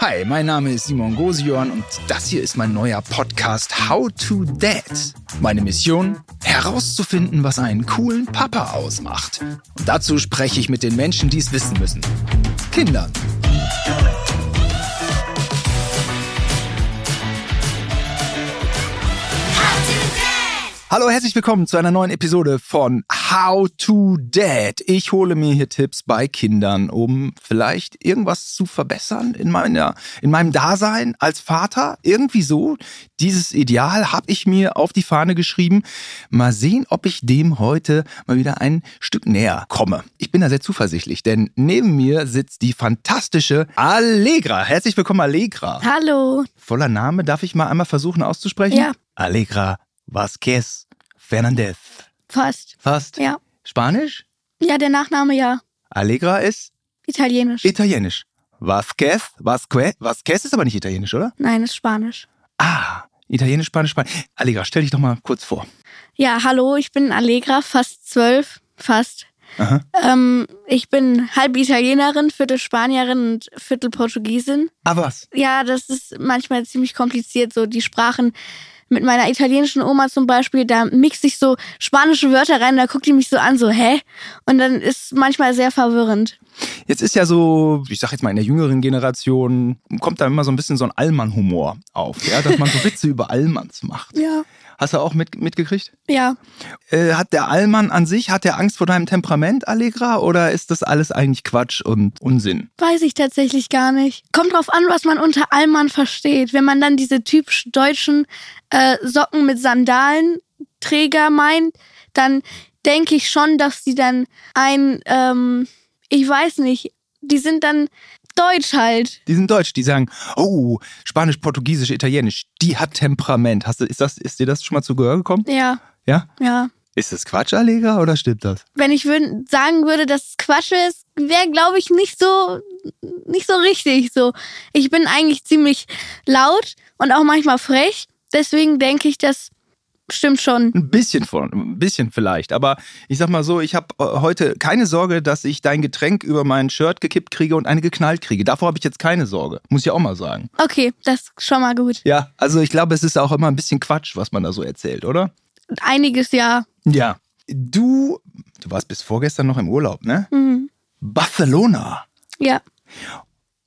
Hi, mein Name ist Simon Gosion und das hier ist mein neuer Podcast How to Dad. Meine Mission? Herauszufinden, was einen coolen Papa ausmacht. Und dazu spreche ich mit den Menschen, die es wissen müssen. Kindern. Hallo, herzlich willkommen zu einer neuen Episode von How to Dad. Ich hole mir hier Tipps bei Kindern, um vielleicht irgendwas zu verbessern in meiner, in meinem Dasein als Vater. Irgendwie so. Dieses Ideal habe ich mir auf die Fahne geschrieben. Mal sehen, ob ich dem heute mal wieder ein Stück näher komme. Ich bin da sehr zuversichtlich, denn neben mir sitzt die fantastische Allegra. Herzlich willkommen, Allegra. Hallo. Voller Name darf ich mal einmal versuchen auszusprechen? Ja. Allegra Vasquez Fernandez. Fast. Fast? Ja. Spanisch? Ja, der Nachname ja. Allegra ist Italienisch. Italienisch. Vasquez, Vasquez, Vasquez ist aber nicht Italienisch, oder? Nein, ist Spanisch. Ah, Italienisch, Spanisch, Spanisch. Allegra, stell dich doch mal kurz vor. Ja, hallo, ich bin Allegra, fast zwölf. Fast. Aha. Ähm, ich bin halb Italienerin, Viertel Spanierin und Viertel Portugiesin. Ah, was? Ja, das ist manchmal ziemlich kompliziert, so die Sprachen. Mit meiner italienischen Oma zum Beispiel, da mixe ich so spanische Wörter rein, da guckt die mich so an, so, hä? Und dann ist manchmal sehr verwirrend. Jetzt ist ja so, ich sag jetzt mal in der jüngeren Generation, kommt da immer so ein bisschen so ein Allmann-Humor auf, ja, dass man so Witze über Allmanns macht. Ja. Hast du auch mit, mitgekriegt? Ja. Äh, hat der Allmann an sich, hat der Angst vor deinem Temperament, Allegra, oder ist das alles eigentlich Quatsch und Unsinn? Weiß ich tatsächlich gar nicht. Kommt drauf an, was man unter Allmann versteht. Wenn man dann diese typisch deutschen äh, Socken mit Sandalenträger meint, dann denke ich schon, dass die dann ein, ähm, ich weiß nicht, die sind dann deutsch halt. Die sind deutsch, die sagen, oh, Spanisch, Portugiesisch, Italienisch, die hat Temperament. Hast du, ist, das, ist dir das schon mal zu Gehör gekommen? Ja, Ja? ja. Ist das Quatsch, Allegra, oder stimmt das? Wenn ich würd, sagen würde, dass es Quatsch ist, wäre, glaube ich, nicht so, nicht so richtig so. Ich bin eigentlich ziemlich laut und auch manchmal frech. Deswegen denke ich, das stimmt schon. Ein bisschen von, ein bisschen vielleicht. Aber ich sag mal so, ich habe heute keine Sorge, dass ich dein Getränk über mein Shirt gekippt kriege und eine geknallt kriege. Davor habe ich jetzt keine Sorge. Muss ich auch mal sagen. Okay, das ist schon mal gut. Ja, also ich glaube, es ist auch immer ein bisschen Quatsch, was man da so erzählt, oder? Einiges ja. Ja. Du, du warst bis vorgestern noch im Urlaub, ne? Mhm. Barcelona. Ja.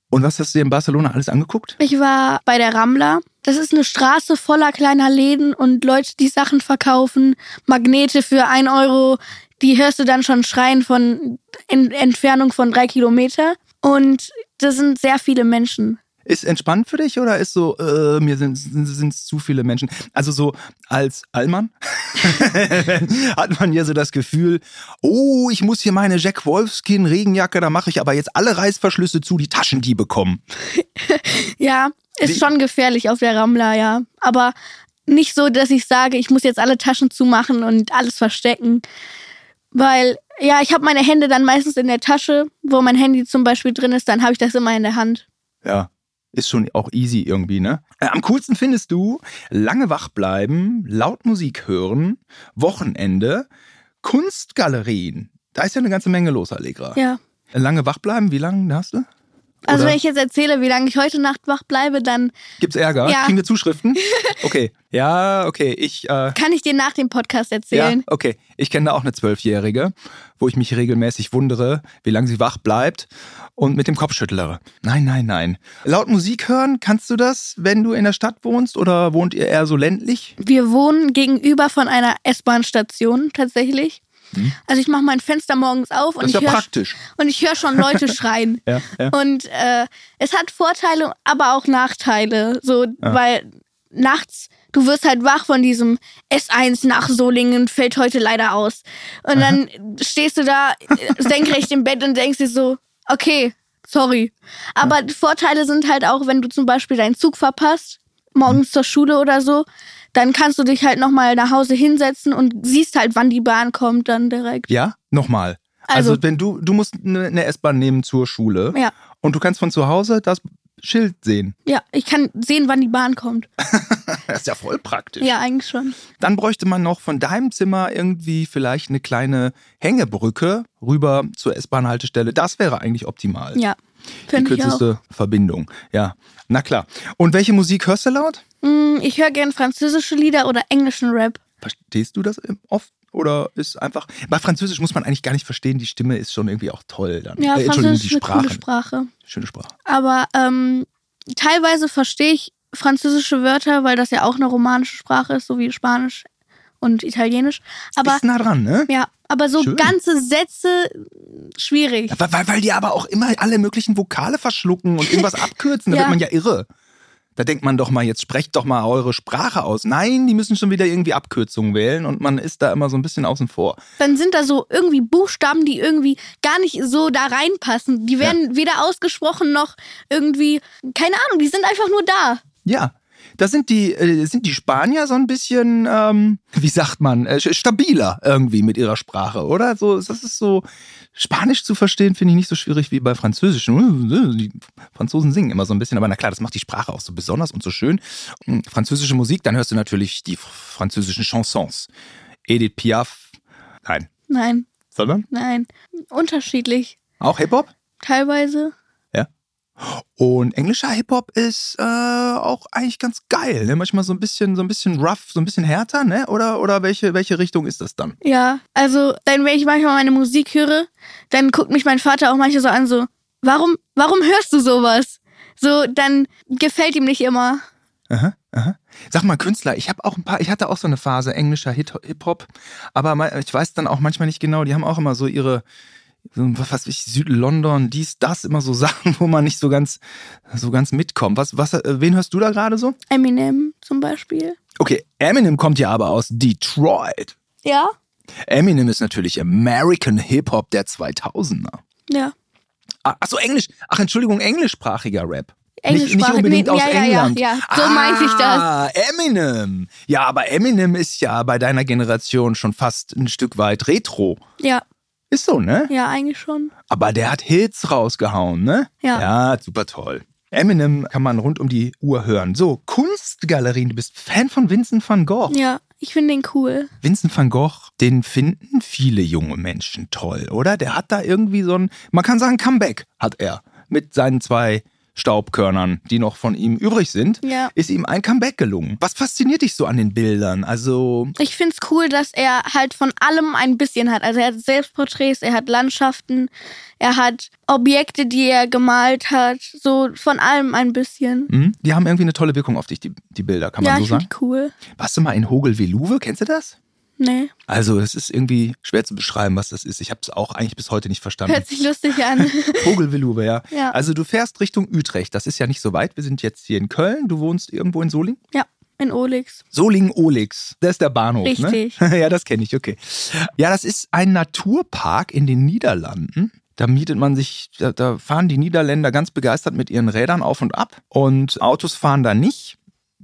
Und was hast du dir in Barcelona alles angeguckt? Ich war bei der Rambla. Das ist eine Straße voller kleiner Läden und Leute, die Sachen verkaufen. Magnete für ein Euro. Die hörst du dann schon schreien von in Entfernung von drei Kilometer. Und das sind sehr viele Menschen. Ist entspannt für dich oder ist so, äh, mir sind es zu viele Menschen? Also so als Allmann hat man ja so das Gefühl, oh, ich muss hier meine Jack Wolfskin Regenjacke, da mache ich aber jetzt alle Reißverschlüsse zu, die Taschendiebe kommen. Ja, ist Wie- schon gefährlich auf der Rambla, ja. Aber nicht so, dass ich sage, ich muss jetzt alle Taschen zumachen und alles verstecken. Weil, ja, ich habe meine Hände dann meistens in der Tasche, wo mein Handy zum Beispiel drin ist, dann habe ich das immer in der Hand. Ja, ist schon auch easy irgendwie, ne? Äh, am coolsten findest du lange wach bleiben, laut Musik hören, Wochenende, Kunstgalerien. Da ist ja eine ganze Menge los, Allegra. Ja. Lange wach bleiben, wie lange hast du? Also Oder? wenn ich jetzt erzähle, wie lange ich heute Nacht wach bleibe, dann Gibt's Ärger? Ja. Kriegen wir Zuschriften? Okay. Ja, okay. Ich, äh, kann ich dir nach dem Podcast ja, erzählen. okay. Ich kenne da auch eine Zwölfjährige, wo ich mich regelmäßig wundere, wie lange sie wach bleibt und mit dem Kopf schüttlere. Nein, nein, nein. Laut Musik hören, kannst du das, wenn du in der Stadt wohnst oder wohnt ihr eher so ländlich? Wir wohnen gegenüber von einer S-Bahn-Station tatsächlich. Also ich mache mein Fenster morgens auf und Hm. Ich ja und ich höre schon Leute schreien. Ja, ja. Und äh, es hat Vorteile, aber auch Nachteile. So, weil nachts, du wirst halt wach von diesem S1 nach Solingen, fällt heute leider aus. Und dann stehst du da äh, senkrecht im Bett und denkst dir so, okay, sorry. Aber Vorteile sind halt auch, wenn du zum Beispiel deinen Zug verpasst, morgens zur Schule oder so, dann kannst du dich halt nochmal nach Hause hinsetzen und siehst halt, wann die Bahn kommt dann direkt. Ja? Nochmal. Also, Also- wenn du, du musst eine S-Bahn nehmen zur Schule Ja. und du kannst von zu Hause das Schild sehen. Ja, ich kann sehen, wann die Bahn kommt. Das ist ja voll praktisch. Ja, eigentlich schon. Dann bräuchte man noch von deinem Zimmer irgendwie vielleicht eine kleine Hängebrücke rüber zur S-Bahn-Haltestelle. Das wäre eigentlich optimal. Ja, Die finde ich auch. kürzeste Verbindung. Ja, na klar. Und welche Musik hörst du laut? Mm, Ich höre gern französische Lieder oder englischen Rap. Verstehst du das oft? Oder ist einfach. Bei Französisch muss man eigentlich gar nicht verstehen, die Stimme ist schon irgendwie auch toll dann. Ja, äh, Französisch die ist eine coole Sprache. Sprache. Schöne Sprache. Aber ähm, teilweise verstehe ich französische Wörter, weil das ja auch eine romanische Sprache ist, so wie Spanisch und Italienisch. Aber ist nah dran, ne? ja, aber so Schön. ganze Sätze schwierig. Weil, weil, weil die aber auch immer alle möglichen Vokale verschlucken und irgendwas abkürzen. Da Ja. wird man ja irre. Da denkt man doch mal, jetzt sprecht doch mal eure Sprache aus. Nein, die müssen schon wieder irgendwie Abkürzungen wählen und man ist da immer so ein bisschen außen vor. Dann sind da so irgendwie Buchstaben, die irgendwie gar nicht so da reinpassen. Die werden weder ausgesprochen noch irgendwie, keine Ahnung, die sind einfach nur da. Ja, da sind die, äh, sind die Spanier so ein bisschen, ähm, wie sagt man, äh, stabiler irgendwie mit ihrer Sprache, oder? So, das ist so, Spanisch zu verstehen finde ich nicht so schwierig wie bei Französisch. Die Franzosen singen immer so ein bisschen, aber na klar, das macht die Sprache auch so besonders und so schön. Und Französische Musik, dann hörst du natürlich die französischen Chansons. Edith Piaf, nein, Nein, sondern nein. Unterschiedlich. auch Hip-Hop. Teilweise. Und englischer Hip-Hop ist äh, auch eigentlich ganz geil. Ne? Manchmal so ein bisschen, so ein bisschen rough, so ein bisschen härter, ne? Oder, oder welche, welche Richtung ist das dann? Ja, also dann, wenn ich manchmal meine Musik höre, dann guckt mich mein Vater auch manchmal so an, so, warum, warum hörst du sowas? So, dann gefällt ihm nicht immer. Aha, aha. Sag mal, Künstler, ich habe auch ein paar, ich hatte auch so eine Phase englischer Hip-Hop, aber ich weiß dann auch manchmal nicht genau, die haben auch immer so ihre, so, was weiß ich, Süd-London, dies, das, immer so Sachen, wo man nicht so ganz, so ganz mitkommt. Was, was, äh, wen hörst du da gerade so? Eminem zum Beispiel. Okay, Eminem kommt ja aber aus Detroit. Ja? Eminem ist natürlich American Hip-Hop der 2000er. Ja. Ah, Ach so, Englisch. Ach, Entschuldigung, englischsprachiger Rap. Nicht, nicht Englischsprachig- unbedingt nee, aus ja, ja, ja, England. ja. So meinte ich das. Ah, Eminem. Ja, aber Eminem ist ja bei deiner Generation schon fast ein Stück weit retro. Ja, Ist so, ne? ja, eigentlich schon. Aber der hat Hits rausgehauen, ne? Ja. Ja, super toll. Eminem kann man rund um die Uhr hören. So, Kunstgalerien. Du bist Fan von Vincent van Gogh. Ja, ich finde den cool. Vincent van Gogh, den finden viele junge Menschen toll, oder? Der hat da irgendwie so ein, man kann sagen, Comeback hat er mit seinen zwei Staubkörnern, die noch von ihm übrig sind, Ja. ist ihm ein Comeback gelungen. Was fasziniert dich so an den Bildern? Also, Ich finde es cool, dass er halt von allem ein bisschen hat. Also er hat Selbstporträts, er hat Landschaften, er hat Objekte, die er gemalt hat. So von allem ein bisschen. hm, die haben irgendwie eine tolle Wirkung auf dich, die, die Bilder, kann ja, man so ich sagen. die cool. Warst du mal in Hogel-Veluwe? Kennst du das? Nee, Also, es ist irgendwie schwer zu beschreiben, was das ist. Ich habe es auch eigentlich bis heute nicht verstanden. hört sich lustig an. Vogelveluwe, ja. Ja. Also du fährst Richtung Utrecht. Das ist ja nicht so weit. Wir sind jetzt hier in Köln. Du wohnst irgendwo in Solingen? ja, in Olix. Solingen-Olix. Das ist der Bahnhof, Richtig. ne? ja, das kenne ich, okay. Ja, das ist ein Naturpark in den Niederlanden. Da mietet man sich, da fahren die Niederländer ganz begeistert mit ihren Rädern auf und ab. Und Autos fahren da nicht.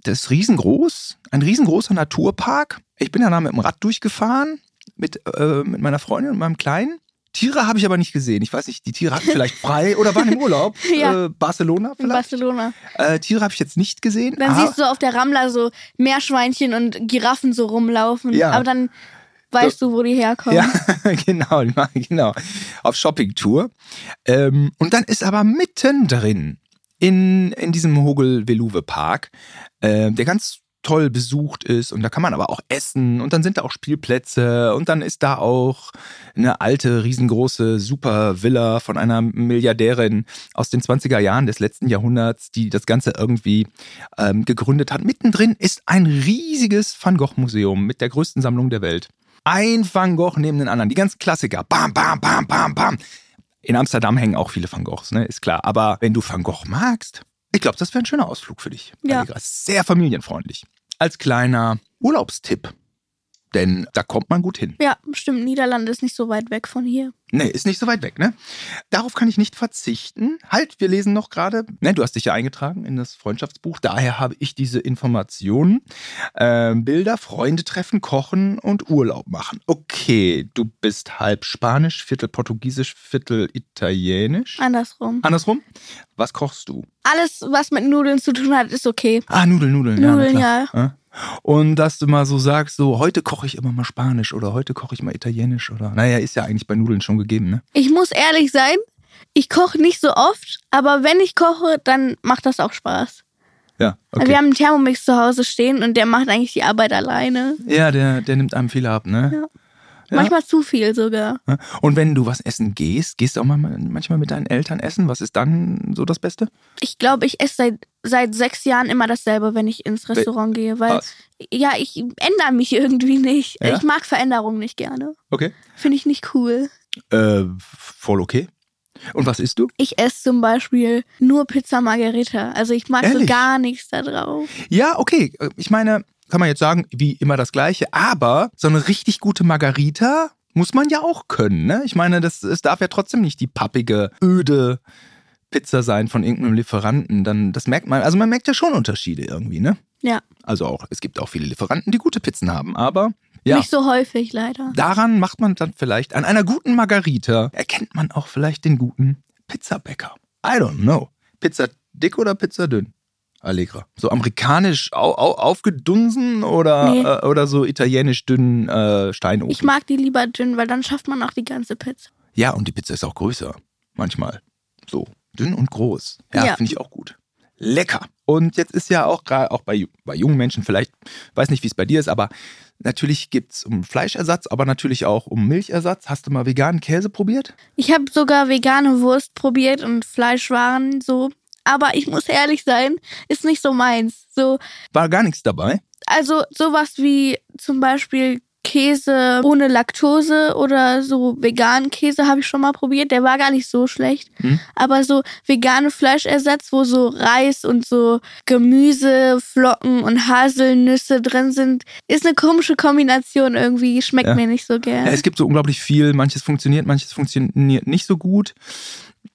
Das ist riesengroß. Ein riesengroßer Naturpark. Ich bin da mit dem Rad durchgefahren. Mit, äh, mit meiner Freundin und meinem Kleinen. Tiere habe ich aber nicht gesehen. Ich weiß nicht, die Tiere hatten vielleicht frei oder waren im Urlaub. Ja. Äh, Barcelona In vielleicht. Barcelona. Äh, Tiere habe ich jetzt nicht gesehen. Dann aber- siehst du auf der Ramla so Meerschweinchen und Giraffen so rumlaufen. Ja. Aber dann weißt du, wo die herkommen. Ja, genau, genau. Auf Shoppingtour. Ähm, und dann ist aber mittendrin in, in diesem Hogel-Veluwe-Park, äh, der ganz toll besucht ist und da kann man aber auch essen und dann sind da auch Spielplätze und dann ist da auch eine alte, riesengroße Super-Villa von einer Milliardärin aus den 20er Jahren des letzten Jahrhunderts, die das Ganze irgendwie ähm, gegründet hat. Mittendrin ist ein riesiges Van Gogh-Museum mit der größten Sammlung der Welt. Ein Van Gogh neben den anderen, die ganzen Klassiker. Bam, bam, bam, bam, bam. In Amsterdam hängen auch viele Van Goghs, ne? ist klar. Aber wenn du Van Gogh magst, ich glaube, das wäre ein schöner Ausflug für dich. Ja. Sehr familienfreundlich. Als kleiner Urlaubstipp. Denn da kommt man gut hin. Ja, stimmt. Niederlande ist nicht so weit weg von hier. Nee, ist nicht so weit weg, ne? Darauf kann ich nicht verzichten. Halt, wir lesen noch gerade. Ne, du hast dich ja eingetragen in das Freundschaftsbuch. Daher habe ich diese Informationen. Äh, Bilder, Freunde treffen, kochen und Urlaub machen. Okay, du bist halb Spanisch, Viertel Portugiesisch, Viertel Italienisch. Andersrum. Andersrum? Was kochst du? Alles, was mit Nudeln zu tun hat, ist okay. Ah, Nudeln, Nudeln. Nudeln, ja. ja. Und dass du mal so sagst, so heute koche ich immer mal Spanisch oder heute koche ich mal Italienisch oder naja, ist ja eigentlich bei Nudeln schon gegeben, ne? Ich muss ehrlich sein, ich koche nicht so oft, aber wenn ich koche, dann macht das auch Spaß. Ja, okay. Wir haben einen Thermomix zu Hause stehen und der macht eigentlich die Arbeit alleine. Ja, der, der nimmt einem viel ab, ne? Ja. Manchmal zu viel sogar. Und wenn du was essen gehst, gehst du auch mal manchmal mit deinen Eltern essen? Was ist dann so das Beste? Ich glaube, ich esse seit, seit sechs Jahren immer dasselbe, wenn ich ins Restaurant gehe, weil was? ja, ich ändere mich irgendwie nicht. Ja? Ich mag Veränderungen nicht gerne. Okay. Finde ich nicht cool. Äh, voll okay. Und was isst du? Ich esse zum Beispiel nur Pizza Margherita. Also ich mag so Ehrlich? gar nichts da drauf. Ja, okay. Ich meine, kann man jetzt sagen, wie immer das Gleiche, aber so eine richtig gute Margarita muss man ja auch können, ne? Ich meine, das, es darf ja trotzdem nicht die pappige, öde Pizza sein von irgendeinem Lieferanten. Dann, das merkt man, also man merkt ja schon Unterschiede irgendwie, ne? Ja, Also auch, es gibt auch viele Lieferanten, die gute Pizzen haben, aber ja. nicht so häufig leider. Daran macht man dann vielleicht, an einer guten Margarita erkennt man auch vielleicht den guten Pizzabäcker. I don't know. Pizza dick oder Pizza dünn? Allegra. So amerikanisch au, au, aufgedunsen oder, Nee. äh, oder so italienisch dünn äh, Steinofen? Ich mag die lieber dünn, weil dann schafft man auch die ganze Pizza. ja, und die Pizza ist auch größer. Manchmal. So. Dünn und groß. Ja, Ja. finde ich auch gut. Lecker. Und jetzt ist ja auch gerade auch bei, bei jungen Menschen vielleicht, weiß nicht, wie es bei dir ist, aber natürlich gibt es um Fleischersatz, aber natürlich auch um Milchersatz. Hast du mal veganen Käse probiert? Ich habe sogar vegane Wurst probiert und Fleischwaren so. Aber ich muss ehrlich sein, ist nicht so meins. So, War gar nichts dabei. also sowas wie zum Beispiel Käse ohne Laktose oder so veganen Käse habe ich schon mal probiert. Der war gar nicht so schlecht. Hm. Aber so vegane Fleischersatz, wo so Reis und so Gemüse, Flocken und Haselnüsse drin sind, ist eine komische Kombination irgendwie. Schmeckt Ja. mir nicht so gern. Ja, es gibt so unglaublich viel. Manches funktioniert, manches funktioniert nicht so gut.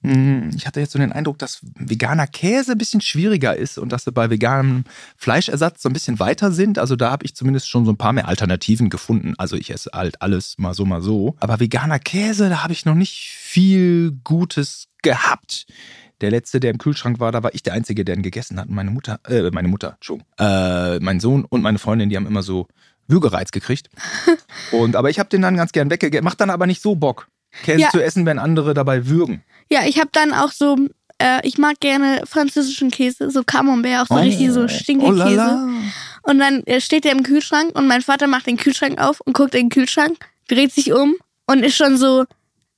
Hm, Ich hatte jetzt so den Eindruck, dass veganer Käse ein bisschen schwieriger ist und dass sie bei veganem Fleischersatz so ein bisschen weiter sind. Also da habe ich zumindest schon so ein paar mehr Alternativen gefunden. Also ich esse halt alles mal so, mal so. Aber veganer Käse, da habe ich noch nicht viel Gutes gehabt. Der letzte, der im Kühlschrank war, da war ich der Einzige, der ihn gegessen hat. Und meine Mutter, äh, meine Mutter, Entschuldigung, äh, mein Sohn und meine Freundin, die haben immer so Würgereiz gekriegt. Und, aber ich habe den dann ganz gern weggegessen. Macht dann aber nicht so Bock, Käse Ja. zu essen, wenn andere dabei würgen. Ja, ich habe dann auch so, äh, ich mag gerne französischen Käse, so Camembert, auch so richtig so Oh Stinkekäse. lala. Und dann äh, steht der im Kühlschrank und mein Vater macht den Kühlschrank auf und guckt in den Kühlschrank, dreht sich um und ist schon so,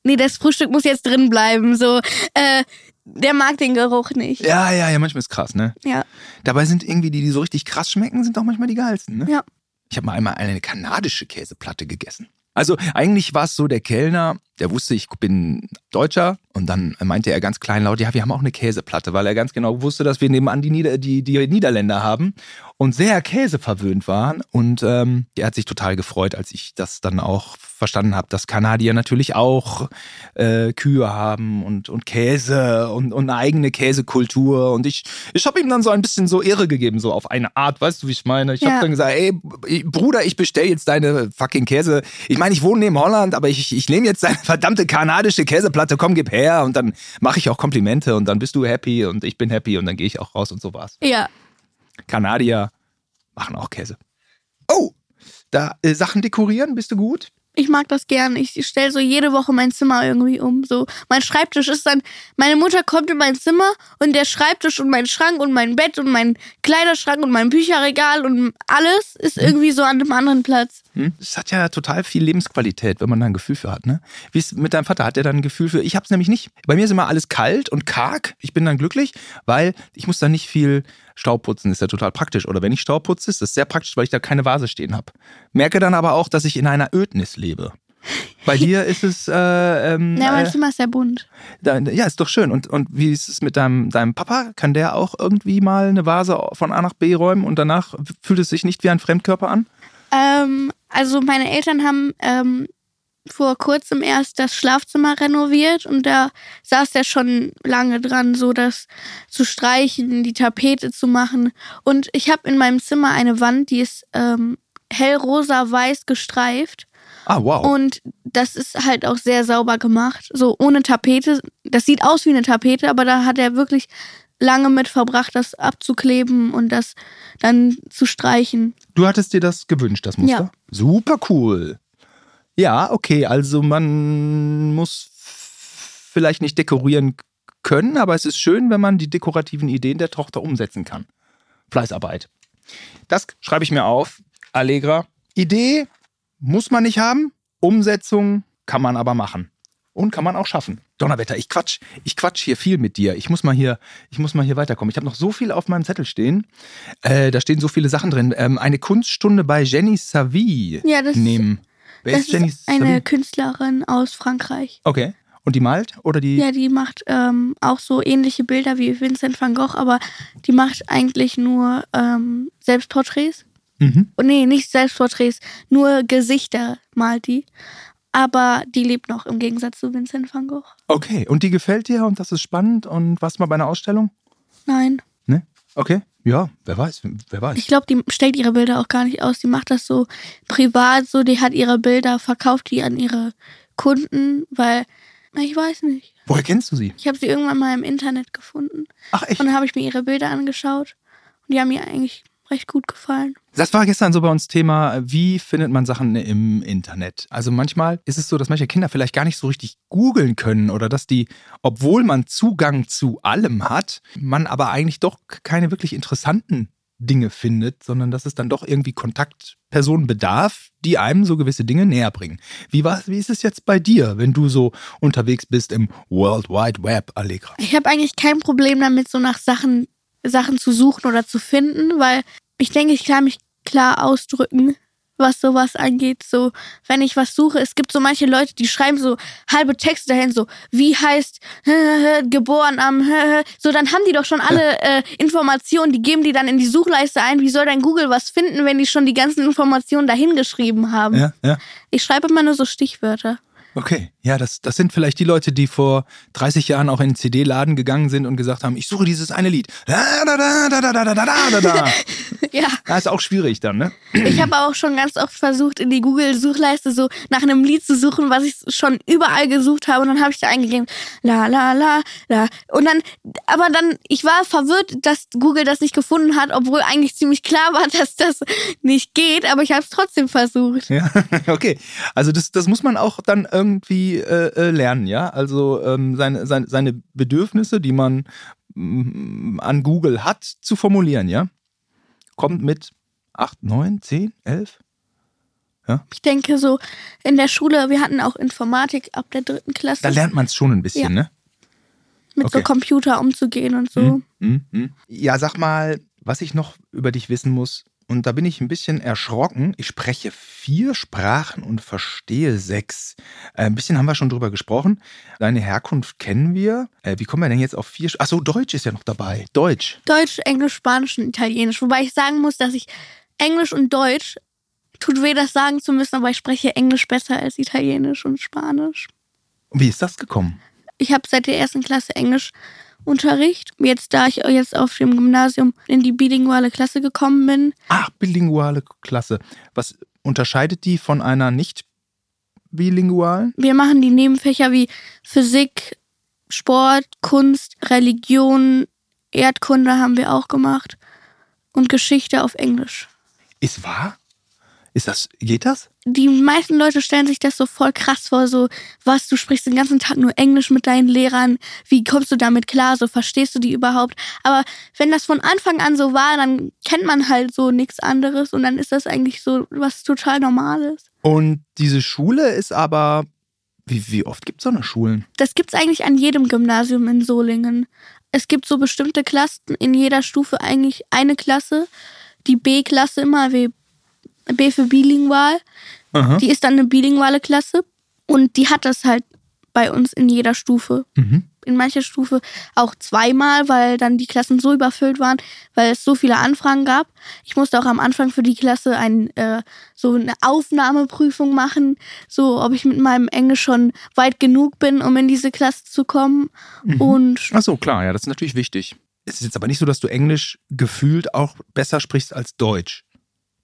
nee, das Frühstück muss jetzt drin bleiben. So, äh, der mag den Geruch nicht. Ja, ja, ja, manchmal ist krass, ne? Ja, Dabei sind irgendwie die, die so richtig krass schmecken, sind auch manchmal die geilsten, ne? ja. Ich habe mal einmal eine kanadische Käseplatte gegessen. Also eigentlich war es so, der Kellner, der wusste, ich bin Deutscher und dann meinte er ganz kleinlaut, ja, wir haben auch eine Käseplatte, weil er ganz genau wusste, dass wir nebenan die, Nieder die, die Niederländer haben und sehr käseverwöhnt waren. Und ähm, er hat sich total gefreut, als ich das dann auch verstanden habe, dass Kanadier natürlich auch äh, Kühe haben und, und Käse und, und eine eigene Käsekultur. Und ich, ich habe ihm dann so ein bisschen so Ehre gegeben, so auf eine Art, weißt du, wie ich meine? Ich Ja. habe dann gesagt, ey, Bruder, ich bestell jetzt deine fucking Käse. Ich meine, ich wohne neben Holland, aber ich, ich nehme jetzt deine verdammte kanadische Käseplatte, komm, gib her. Und dann mache ich auch Komplimente und dann bist du happy und ich bin happy und dann gehe ich auch raus und so war's. Ja, Kanadier machen auch Käse. Oh, da äh, Sachen dekorieren, bist du gut? Ich mag das gern. Ich stelle so jede Woche mein Zimmer irgendwie um. So, mein Schreibtisch ist dann, meine Mutter kommt in mein Zimmer und der Schreibtisch und mein Schrank und mein Bett und mein Kleiderschrank und mein Bücherregal und alles ist irgendwie so an einem anderen Platz. Hm? Das hat ja total viel Lebensqualität, wenn man da ein Gefühl für hat. Ne? Wie ist mit deinem Vater? Hat der dann ein Gefühl für? Ich habe es nämlich nicht. Bei mir ist immer alles kalt und karg. Ich bin dann glücklich, weil ich muss dann nicht viel Staub putzen. Ist ja total praktisch. Oder wenn ich Staub putze, ist das sehr praktisch, weil ich da keine Vase stehen habe. Merke dann aber auch, dass ich in einer Ödnis lebe. Bei dir ist es, äh, ähm, Ja, mein äh, Zimmer ist sehr bunt. da, ja, ist doch schön. Und, und wie ist es mit deinem, deinem Papa? Kann der auch irgendwie mal eine Vase von A nach B räumen und danach fühlt es sich nicht wie ein Fremdkörper an? Ähm, Also meine Eltern haben ähm, vor kurzem erst das Schlafzimmer renoviert und da saß der schon lange dran, so das zu streichen, die Tapete zu machen. Und ich habe in meinem Zimmer eine Wand, die ist ähm, hellrosa-weiß gestreift. Ah, wow. Und das ist halt auch sehr sauber gemacht. So ohne Tapete. Das sieht aus wie eine Tapete, aber da hat er wirklich lange mit verbracht, das abzukleben und das dann zu streichen. Du hattest dir das gewünscht, das Muster? Ja. Super cool. Ja, okay, also man muss vielleicht nicht dekorieren können, aber es ist schön, wenn man die dekorativen Ideen der Tochter umsetzen kann. Fleißarbeit. Das schreibe ich mir auf. Allegra. Idee muss man nicht haben. Umsetzung kann man aber machen. Und kann man auch schaffen. Donnerwetter, ich quatsch, ich quatsch hier viel mit dir. Ich muss mal hier, ich muss mal hier weiterkommen. Ich habe noch so viel auf meinem Zettel stehen. Äh, da stehen so viele Sachen drin. Ähm, eine Kunststunde bei Jenny Savy Ja, das, nehmen. Wer das ist Jenny ist eine Savy? Künstlerin aus Frankreich. Okay. Und die malt oder die? Ja, die macht ähm, auch so ähnliche Bilder wie Vincent van Gogh, aber die macht eigentlich nur ähm, Selbstporträts. Mhm. Oh, nee, nicht Selbstporträts, nur Gesichter malt die. Aber die lebt noch im Gegensatz zu Vincent van Gogh. Okay. Und die gefällt dir und das ist spannend und warst mal bei einer Ausstellung? Nein. Okay. Ja, wer weiß, wer weiß. Ich glaube, die stellt ihre Bilder auch gar nicht aus. Die macht das so privat, so die hat ihre Bilder, verkauft die an ihre Kunden, weil, ich weiß nicht. Woher kennst du sie? Ich habe sie irgendwann mal im Internet gefunden. Ach echt? Und dann habe ich mir ihre Bilder angeschaut. Und die haben mir eigentlich recht gut gefallen. Das war gestern so bei uns Thema, wie findet man Sachen im Internet? Also manchmal ist es so, dass manche Kinder vielleicht gar nicht so richtig googeln können oder dass die, obwohl man Zugang zu allem hat, man aber eigentlich doch keine wirklich interessanten Dinge findet, sondern dass es dann doch irgendwie Kontaktpersonen bedarf, die einem so gewisse Dinge näher bringen. Wie, war, wie ist es jetzt bei dir, wenn du so unterwegs bist im World Wide Web, Allegra? Ich habe eigentlich kein Problem damit, so nach Sachen, Sachen zu suchen oder zu finden, weil ich denke, ich kann mich klar ausdrücken, was sowas angeht. So, wenn ich was suche, es gibt so manche Leute, die schreiben so halbe Texte dahin, so, wie heißt geboren am so, dann haben die doch schon alle äh, Informationen, die geben die dann in die Suchleiste ein. Wie soll dein Google was finden, wenn die schon die ganzen Informationen dahin geschrieben haben? Ja, ja. Ich schreibe immer nur so Stichwörter. Okay, ja, das, das sind vielleicht die Leute, die vor 30 Jahren auch in den CD-Laden gegangen sind und gesagt haben, ich suche dieses eine Lied. Da, da, da, da, da, da, da, da. ja. Das ist auch schwierig dann, ne? Ich habe auch schon ganz oft versucht, in die Google-Suchleiste so nach einem Lied zu suchen, was ich schon überall gesucht habe. Und dann habe ich da eingegeben, la, la, la, la. Und dann, aber dann, ich war verwirrt, dass Google das nicht gefunden hat, obwohl eigentlich ziemlich klar war, dass das nicht geht. Aber ich habe es trotzdem versucht. Ja, okay. Also das, das muss man auch dann irgendwie äh, äh, lernen, ja. Also ähm, seine, seine, seine Bedürfnisse, die man mm, an Google hat, zu formulieren, ja. Kommt mit 8, 9, 10, 11? Ich denke so, in der Schule, wir hatten auch Informatik ab der dritten Klasse. Da lernt man es schon ein bisschen, Ja. ne? mit okay. so Computer umzugehen und so. Hm, hm. Ja, sag mal, was ich noch über dich wissen muss, und da bin ich ein bisschen erschrocken. Ich spreche vier Sprachen und verstehe sechs. Äh, ein bisschen haben wir schon drüber gesprochen. Deine Herkunft kennen wir. Äh, wie kommen wir denn jetzt auf vier? Achso, Deutsch ist ja noch dabei. Deutsch. Deutsch, Englisch, Spanisch und Italienisch. Wobei ich sagen muss, dass ich Englisch und Deutsch, tut weh, das sagen zu müssen, aber ich spreche Englisch besser als Italienisch und Spanisch. Wie ist das gekommen? Ich habe seit der ersten Klasse Englischunterricht. Jetzt, da ich jetzt auf dem Gymnasium in die bilinguale Klasse gekommen bin, Ach, bilinguale Klasse. Was unterscheidet die von einer nicht bilingualen? wir machen die Nebenfächer wie Physik, Sport, Kunst, Religion, Erdkunde haben wir auch gemacht und Geschichte auf Englisch. Ist wahr? Ist das, geht das? Die meisten Leute stellen sich das so voll krass vor, so, was, du sprichst den ganzen Tag nur Englisch mit deinen Lehrern, wie kommst du damit klar, so verstehst du die überhaupt? Aber wenn das von Anfang an so war, dann kennt man halt so nichts anderes und dann ist das eigentlich so was total Normales. Und diese Schule ist aber, wie, wie oft gibt es so eine Schulen? Das gibt's eigentlich an jedem Gymnasium in Solingen. Es gibt so bestimmte Klassen, in jeder Stufe eigentlich eine Klasse, die B-Klasse immer, wie B für bilingual. Aha. Die ist dann eine bilinguale Klasse und die hat das halt bei uns in jeder Stufe. Mhm. in mancher Stufe auch zweimal, weil dann die Klassen so überfüllt waren, weil es so viele Anfragen gab. Ich musste auch am Anfang für die Klasse ein, äh, so eine Aufnahmeprüfung machen, so ob ich mit meinem Englisch schon weit genug bin, um in diese Klasse zu kommen. Mhm. Und Ach so, klar, ja, das ist natürlich wichtig. Es ist jetzt aber nicht so, dass du Englisch gefühlt auch besser sprichst als Deutsch.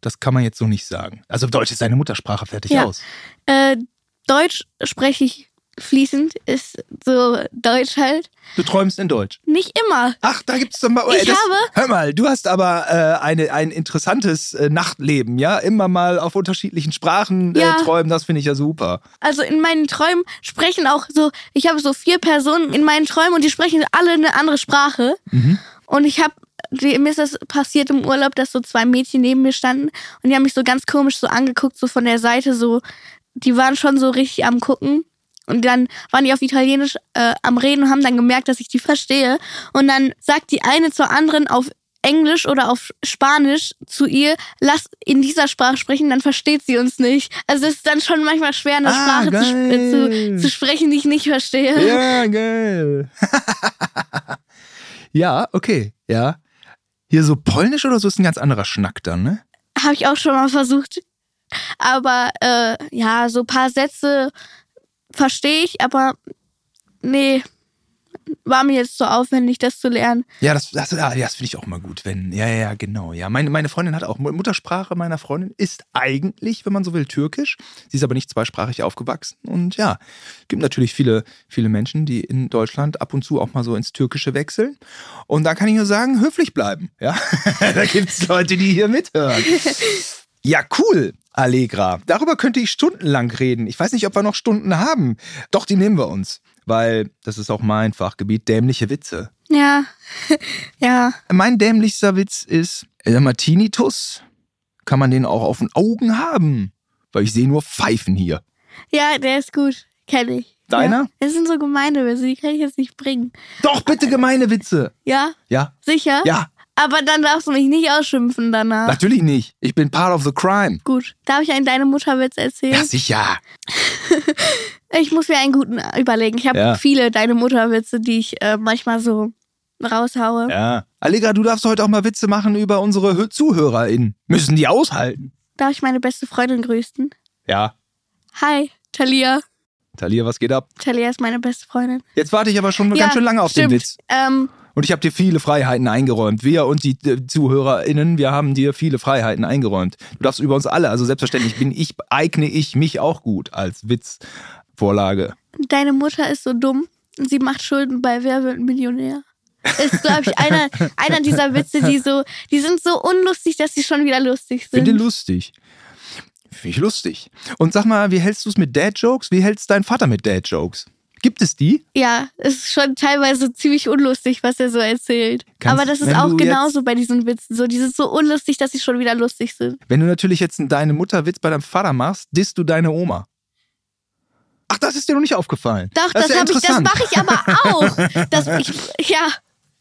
Das kann man jetzt so nicht sagen. Also Deutsch ist deine Muttersprache, fertig Ja. aus. äh, Deutsch spreche ich fließend, ist so Deutsch halt. Du träumst in Deutsch. Nicht immer. Ach, da gibt's doch mal. Ich habe- Hör mal, du hast aber äh, eine, ein interessantes äh, Nachtleben, ja? Immer mal auf unterschiedlichen Sprachen äh, Ja. träumen, das finde ich ja super. Also in meinen Träumen sprechen auch so, ich habe so vier Personen in meinen Träumen und die sprechen alle eine andere Sprache. Und ich habe, mir ist das passiert im Urlaub, dass so zwei Mädchen neben mir standen und die haben mich so ganz komisch so angeguckt, so von der Seite so, die waren schon so richtig am gucken. Und dann waren die auf Italienisch äh, am Reden und haben dann gemerkt, dass ich die verstehe. Und dann sagt die eine zur anderen auf Englisch oder auf Spanisch zu ihr, lass in dieser Sprache sprechen, dann versteht sie uns nicht. Also es ist dann schon manchmal schwer, eine Ah, Sprache zu, geil. zu, zu sprechen, die ich nicht verstehe. Ja, geil. ja, okay, ja. Hier so polnisch oder so ist ein ganz anderer Schnack dann, ne? Habe ich auch schon mal versucht. Aber äh, ja, so ein paar Sätze verstehe ich, aber nee, war mir jetzt so aufwendig, das zu lernen. Ja, das, das, ja, das finde ich auch mal gut, wenn, ja, ja, genau, ja. Meine, meine Freundin hat auch, Muttersprache meiner Freundin ist eigentlich, wenn man so will, türkisch. Sie ist aber nicht zweisprachig aufgewachsen. Und ja, gibt natürlich viele, viele Menschen, die in Deutschland ab und zu auch mal so ins Türkische wechseln. Und da kann ich nur sagen, höflich bleiben, ja. da gibt es Leute, die hier mithören. Ja, cool, Allegra. Darüber könnte ich stundenlang reden. Ich weiß nicht, ob wir noch Stunden haben. Doch, die nehmen wir uns. Weil das ist auch mein Fachgebiet, dämliche Witze. Ja, ja. Mein dämlichster Witz ist, äh, mal, Tinnitus kann man den auch auf den Augen haben. Weil ich sehe nur Pfeifen hier. Ja, der ist gut. Kenne ich. Deiner? Ja. Das sind so gemeine Witze, die kann ich jetzt nicht bringen. Doch, bitte gemeine Witze. Ja, Ja, sicher? ja, Aber dann darfst du mich nicht ausschimpfen danach. natürlich nicht. Ich bin part of the crime. Gut. Darf ich einen Deine Mutterwitz erzählen? Ja, sicher. Ich muss mir einen guten überlegen. Ich habe Ja. viele Deine Mutterwitze, die ich äh, manchmal so raushaue. Ja. Allegra, du darfst heute auch mal Witze machen über unsere Hö- ZuhörerInnen. Müssen die aushalten. Darf ich meine beste Freundin grüßen? Ja. Hi, Talia. Talia, was geht ab? Talia ist meine beste Freundin. Jetzt warte ich aber schon ja, ganz schön lange auf stimmt. den Witz. Ähm, Und ich habe dir viele Freiheiten eingeräumt. Wir und die äh, ZuhörerInnen, wir haben dir viele Freiheiten eingeräumt. Du darfst über uns alle, also selbstverständlich bin ich, eigne ich mich auch gut als Witzvorlage. deine Mutter ist so dumm und sie macht Schulden bei Wer wird Millionär. Ist, glaube ich, einer, einer dieser Witze, die so, die sind so unlustig, dass sie schon wieder lustig sind. Finde lustig. Finde ich lustig. Und sag mal, wie hältst du es mit Dad-Jokes? Wie hältst dein Vater mit Dad-Jokes? Gibt es die? Ja, es ist schon teilweise ziemlich unlustig, was er so erzählt. Kannst- Aber das ist auch genauso bei diesen Witzen so. Die sind so unlustig, dass sie schon wieder lustig sind. Wenn du natürlich jetzt einen deine Mutter-Witz bei deinem Vater machst, disst du deine Oma. Ach, das ist dir noch nicht aufgefallen. Doch, das, das, ja ich, das mache ich aber auch. Das, ich, ja,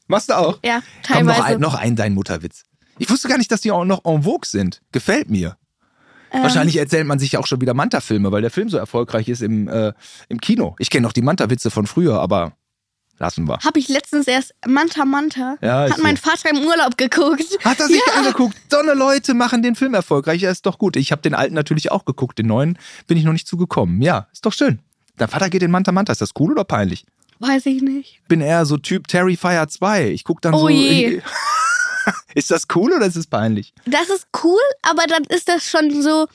Machst du auch? ja, Komm, noch teilweise. ein, noch ein dein Mutterwitz. Ich wusste gar nicht, dass die auch noch en vogue sind. Gefällt mir. Ähm, Wahrscheinlich erzählt man sich ja auch schon wieder Manta-Filme, weil der Film so erfolgreich ist im, äh, im Kino. Ich kenne noch die Manta-Witze von früher, aber lassen wir. Habe ich letztens erst Manta Manta. Ja, hat mein so. Vater im Urlaub geguckt. Hat er sich angeguckt? So eine Leute machen den Film erfolgreich. Ja, ist doch gut. Ich habe den alten natürlich auch geguckt. Den neuen bin ich noch nicht zugekommen. Ja, ist doch schön. Dein Vater geht in Manta Manta. Ist das cool oder peinlich? Weiß ich nicht. Bin eher so Typ Terrifier 2. Ich guck dann Oh so. je. ist das cool oder ist es peinlich? Das ist cool, aber dann ist das schon so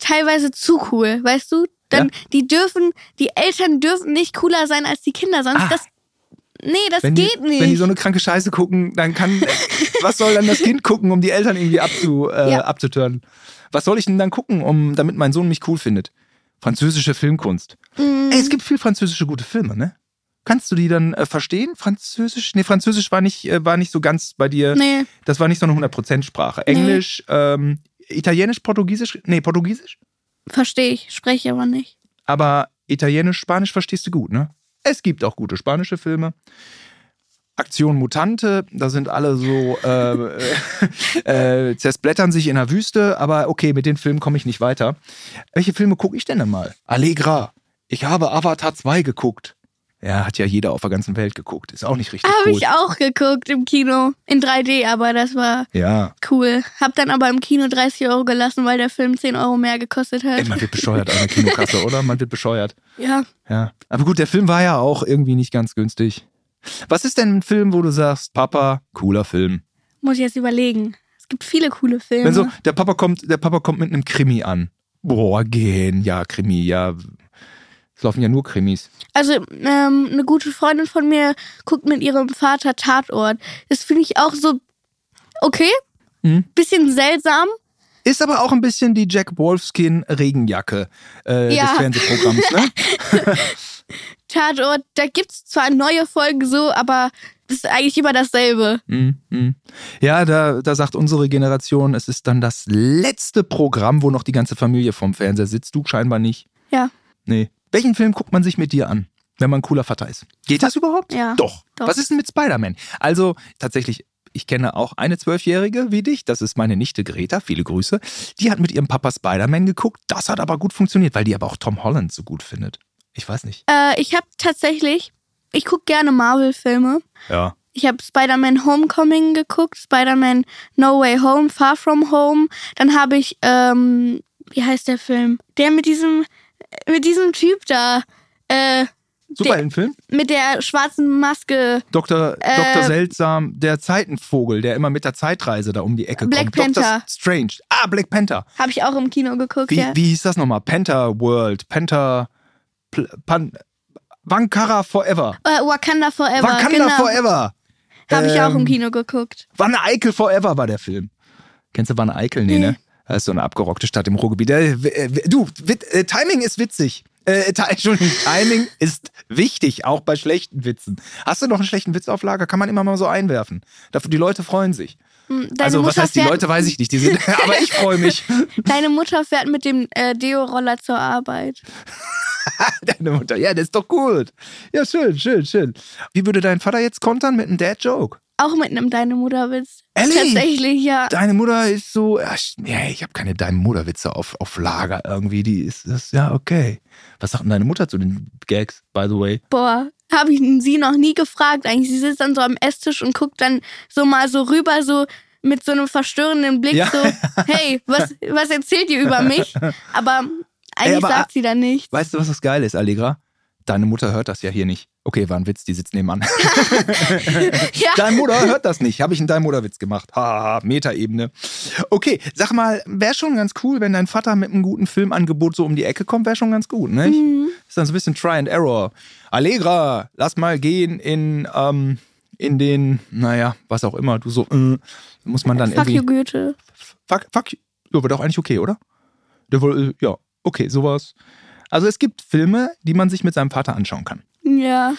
teilweise zu cool, weißt du? Dann, Ja. die dürfen, die Eltern dürfen nicht cooler sein als die Kinder, sonst Ah. das. Nee, das Wenn geht die, nicht. Wenn die so eine kranke Scheiße gucken, dann kann. was soll dann das Kind gucken, um die Eltern irgendwie abzu, äh, Ja. abzutören? Was soll ich denn dann gucken, um, damit mein Sohn mich cool findet? Französische Filmkunst. Mhm. Ey, es gibt viel französische gute Filme, ne? Kannst du die dann äh, verstehen? Französisch? Nee, Französisch war nicht, äh, war nicht so ganz bei dir. nee, Das war nicht so eine 100% Sprache. Englisch, ähm, Italienisch, Portugiesisch? Nee, Portugiesisch? verstehe ich, spreche aber nicht. Aber Italienisch, Spanisch verstehst du gut, ne? Es gibt auch gute spanische Filme. Aktion Mutante, da sind alle so, äh, äh, zersblättern sich in der Wüste, aber okay, mit den Filmen komme ich nicht weiter. Welche Filme gucke ich denn dann mal? Allegra, ich habe Avatar 2 geguckt. Ja, hat ja jeder auf der ganzen Welt geguckt. Ist auch nicht richtig Habe cool. ich auch geguckt im Kino. In 3D, aber das war Ja. cool. Hab dann aber im Kino 30 Euro gelassen, weil der Film 10 Euro mehr gekostet hat. Ey, man wird bescheuert an der Kinokasse, oder? Man wird bescheuert. Ja. Ja. Aber gut, der Film war ja auch irgendwie nicht ganz günstig. Was ist denn ein Film, wo du sagst, Papa, cooler Film? Muss ich jetzt überlegen. Es gibt viele coole Filme. Wenn so, der Papa kommt, der Papa kommt mit einem Krimi an. Boah, gehen, ja, Krimi, ja. Es laufen ja nur Krimis. Also, ähm, eine gute Freundin von mir guckt mit ihrem Vater Tatort. Das finde ich auch so okay. Mhm. Bisschen seltsam. Ist aber auch ein bisschen die Jack Wolfskin Regenjacke äh, Ja. des Fernsehprogramms, ne? Tatort, da gibt's zwar neue Folgen so, aber das ist eigentlich immer dasselbe. Mm. Ja, da, da sagt unsere Generation, es ist dann das letzte Programm, wo noch die ganze Familie vorm Fernseher sitzt. Du scheinbar nicht. Ja. Nee. Welchen Film guckt man sich mit dir an, wenn man ein cooler Vater ist? Geht das überhaupt? Ja. Doch. Doch. Was ist denn mit Spider-Man? Also tatsächlich, ich kenne auch eine Zwölfjährige wie dich. Das ist meine Nichte Greta. Viele Grüße. Die hat mit ihrem Papa Spider-Man geguckt. Das hat aber gut funktioniert, weil die aber auch Tom Holland so gut findet. Ich weiß nicht. Äh, ich habe tatsächlich, ich gucke gerne Marvel-Filme. Ja. Ich habe Spider-Man Homecoming geguckt, Spider-Man No Way Home, Far From Home. Dann habe ich, ähm, wie heißt der Film? Der mit diesem, mit diesem Typ da, äh, Superheldenfilm? mit der schwarzen Maske. Dr. Äh, Dr. Seltsam, der Zeitenvogel, der immer mit der Zeitreise da um die Ecke Black kommt. Dr. Panther. Strange. Ah, Black Panther. Habe ich auch im Kino geguckt, Wie, ja. wie hieß das nochmal? Panther World, Panther. Pan, Wankara Forever. Äh, Wakanda Forever. Wakanda genau. Forever. Habe ich auch im Ähm, Kino geguckt. Wanne Eickel Forever war der Film. Kennst du Wanne Eickel? Nee, Nee. ne? Das ist so eine abgerockte Stadt im Ruhrgebiet. Äh, äh, du, äh, Timing ist witzig. Äh, Entschuldigung, Timing ist wichtig, auch bei schlechten Witzen. Hast du noch einen schlechten Witz auf Lager? Kann man immer mal so einwerfen. Dafür, die Leute freuen sich. Hm, Deine also, was Mutter heißt die Leute, weiß ich nicht. Die sind, aber ich freue mich. Deine Mutter fährt mit dem äh, Deo-Roller zur Arbeit. Deine Mutter, ja, das ist doch gut. Ja, schön, schön, schön. Wie würde dein Vater jetzt kontern mit einem Dad-Joke? Auch mit einem Deine Mutter-Witz. Ehrlich? Tatsächlich, ja. Deine Mutter ist so, ja, ich, nee, ich habe keine Deine Mutter-Witze auf, auf Lager irgendwie. Die ist, das, ja, okay. Was sagt denn deine Mutter zu den Gags, by the way? Boah, habe ich sie noch nie gefragt. Eigentlich, sie sitzt dann so am Esstisch und guckt dann so mal so rüber, so mit so einem verstörenden Blick, Ja. so, hey, was, was erzählt ihr über mich? Aber eigentlich Ey, aber- sagt sie dann nichts. Weißt du, was das Geile ist, Allegra? Deine Mutter hört das ja hier nicht. Okay, war ein Witz, die sitzt nebenan. Ja, Deine Mutter hört das nicht. Habe ich einen Deine Mutter-Witz gemacht. Haha, Metaebene. Okay, sag mal, wäre schon ganz cool, wenn dein Vater mit einem guten Filmangebot so um die Ecke kommt, wäre schon ganz gut, nicht? Mhm. Ist dann so ein bisschen Try and Error. Allegra, lass mal gehen in, ähm, in den, naja, was auch immer. Du so, äh, muss man dann fuck irgendwie. you, Goethe. Fuck, fuck you. Ja, wäre doch eigentlich okay, oder? Äh, ja, okay, sowas. Also es gibt Filme, die man sich mit seinem Vater anschauen kann. Ja.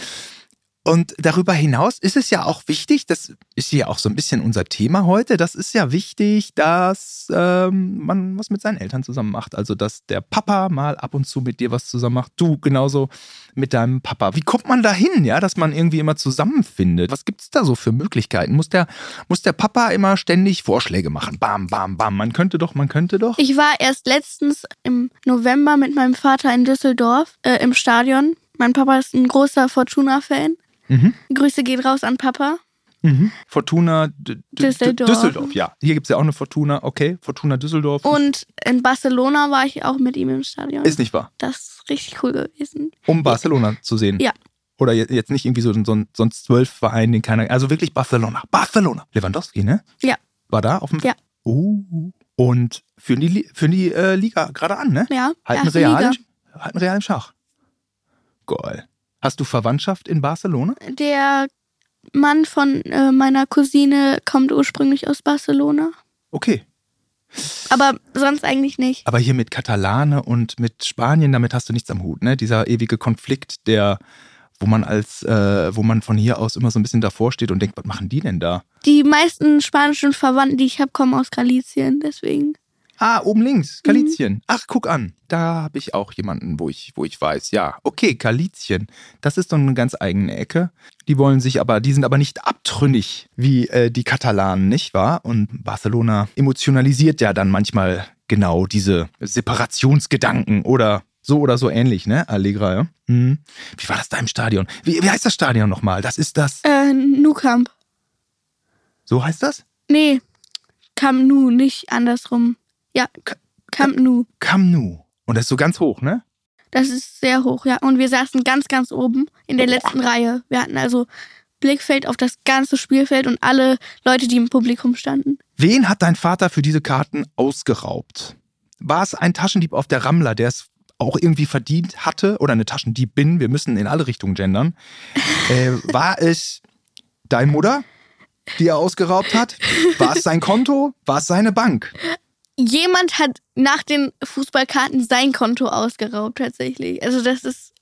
Und darüber hinaus ist es ja auch wichtig, das ist ja auch so ein bisschen unser Thema heute, das ist ja wichtig, dass ähm, man was mit seinen Eltern zusammen macht. Also, dass der Papa mal ab und zu mit dir was zusammen macht, du genauso mit deinem Papa. Wie kommt man da hin, ja, dass man irgendwie immer zusammenfindet? Was gibt es da so für Möglichkeiten? Muss der, muss der Papa immer ständig Vorschläge machen? Bam, bam, bam. Man könnte doch, man könnte doch. Ich war erst letztens im November mit meinem Vater in Düsseldorf äh, im Stadion. Mein Papa ist ein großer Fortuna-Fan. Mhm. Grüße geht raus an Papa. Mhm. Fortuna Düsseldorf. Düsseldorf, ja. Hier gibt es ja auch eine Fortuna, okay. Fortuna Düsseldorf. Und in Barcelona war ich auch mit ihm im Stadion. ist nicht wahr. das ist richtig cool gewesen. um Barcelona zu sehen. Ja. Oder je- jetzt nicht irgendwie so so ein sonst zwölf Verein, den keiner. Also wirklich Barcelona. Barcelona. Lewandowski, ne? Ja. War da auf dem. Ja. Oh. Und führen die, führen die äh, Liga gerade an, ne? Ja, Halten erste Real, Liga. im- halten Real im Schach. Geil. Hast du Verwandtschaft in Barcelona? Der Mann von äh, meiner Cousine kommt ursprünglich aus Barcelona. Okay. Aber sonst eigentlich nicht. Aber hier mit Katalane und mit Spanien, damit hast du nichts am Hut, ne? Dieser ewige Konflikt, der, wo man als, äh, wo man von hier aus immer so ein bisschen davor steht und denkt, was machen die denn da? Die meisten spanischen Verwandten, die ich habe, kommen aus Galizien. Deswegen. Ah, oben links, Galizien. Ach, guck an. Da habe ich auch jemanden, wo ich, wo ich weiß, ja, okay, Galizien. Das ist doch eine ganz eigene Ecke. Die wollen sich aber, die sind aber nicht abtrünnig wie äh, die Katalanen, nicht wahr? Und Barcelona emotionalisiert ja dann manchmal genau diese Separationsgedanken oder so oder so ähnlich, ne? Allegra, ja. Mhm. Wie war das da im Stadion? Wie, wie heißt das Stadion nochmal? Das ist das. Äh, Nukamp. So heißt das? Nee, Camp Nou, nicht andersrum. Ja, Camp Nou. Camp Nou. Und das ist so ganz hoch, ne? Das ist sehr hoch, ja. Und wir saßen ganz, ganz oben in der letzten Reihe. Wir hatten also Blickfeld auf das ganze Spielfeld und alle Leute, die im Publikum standen. Wen hat dein Vater für diese Karten ausgeraubt? War es ein Taschendieb auf der Rammler, der es auch irgendwie verdient hatte? Oder eine Taschendiebin? Wir müssen in alle Richtungen gendern. äh, war es deine Mutter, die er ausgeraubt hat? War es sein Konto? War es seine Bank? Jemand hat nach den Fußballkarten sein Konto ausgeraubt, tatsächlich. Also, das ist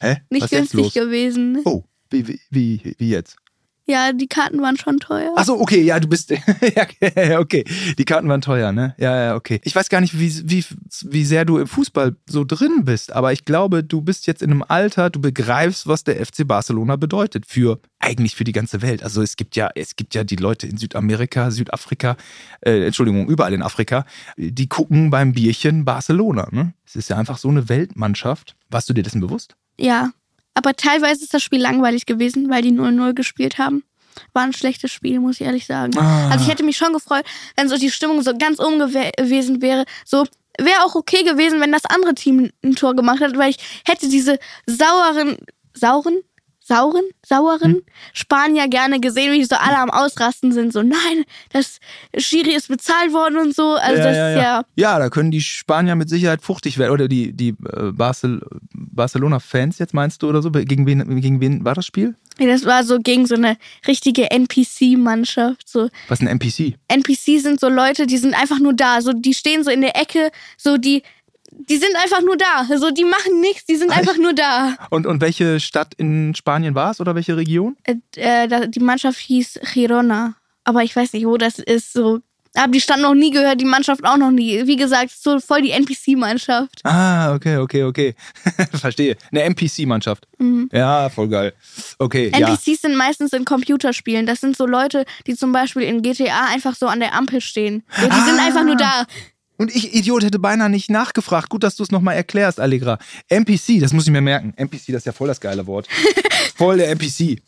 Hä? nicht Was günstig gewesen. Oh, wie, wie, wie, wie jetzt? Ja, die Karten waren schon teuer. Achso, okay, ja, du bist. ja, okay. Die Karten waren teuer, ne? Ja, ja, okay. Ich weiß gar nicht, wie, wie, wie sehr du im Fußball so drin bist, aber ich glaube, du bist jetzt in einem Alter, du begreifst, was der FC Barcelona bedeutet für eigentlich für die ganze Welt. Also es gibt ja, es gibt ja die Leute in Südamerika, Südafrika, äh, Entschuldigung, überall in Afrika, die gucken beim Bierchen Barcelona, ne? Es ist ja einfach so eine Weltmannschaft. Warst du dir dessen bewusst? Ja, aber teilweise ist das Spiel langweilig gewesen, weil die 0-0 gespielt haben. War ein schlechtes Spiel, muss ich ehrlich sagen. Ah. Also ich hätte mich schon gefreut, wenn so die Stimmung so ganz oben gew- gewesen wäre. So wäre auch okay gewesen, wenn das andere Team ein Tor gemacht hat, weil ich hätte diese sauren, sauren, sauren, sauren Hm? Spanier gerne gesehen, wie so alle am Ausrasten sind. So, nein, das Schiri ist bezahlt worden und so. Also das ja, ist ja. ja ja, da können die Spanier mit Sicherheit fuchtig werden. Oder die, die äh, Barcel Barcelona-Fans jetzt meinst du oder so? Gegen wen, gegen wen war das Spiel? Ja, Das war so gegen so eine richtige NPC-Mannschaft. So Was ist ein NPC? NPC sind so Leute, die sind einfach nur da. So die stehen so in der Ecke, so die, die sind einfach nur da. So die machen nichts, die sind Echt? einfach nur da. Und, und welche Stadt in Spanien war es oder welche Region? Äh, äh, die Mannschaft hieß Girona, aber ich weiß nicht, wo das ist. So habe die Stadt noch nie gehört, die Mannschaft auch noch nie. Wie gesagt, so voll die NPC-Mannschaft. Ah, okay, okay, okay. Verstehe. Eine NPC-Mannschaft. Mhm. Ja, voll geil. Okay, ja. NPCs sind meistens in Computerspielen. Das sind so Leute, die zum Beispiel in GTA einfach so an der Ampel stehen. So, die sind Ah. einfach nur da. Und ich, Idiot, hätte beinahe nicht nachgefragt. Gut, dass du es nochmal erklärst, Allegra. NPC, das muss ich mir merken. NPC, das ist ja voll das geile Wort. voll der NPC.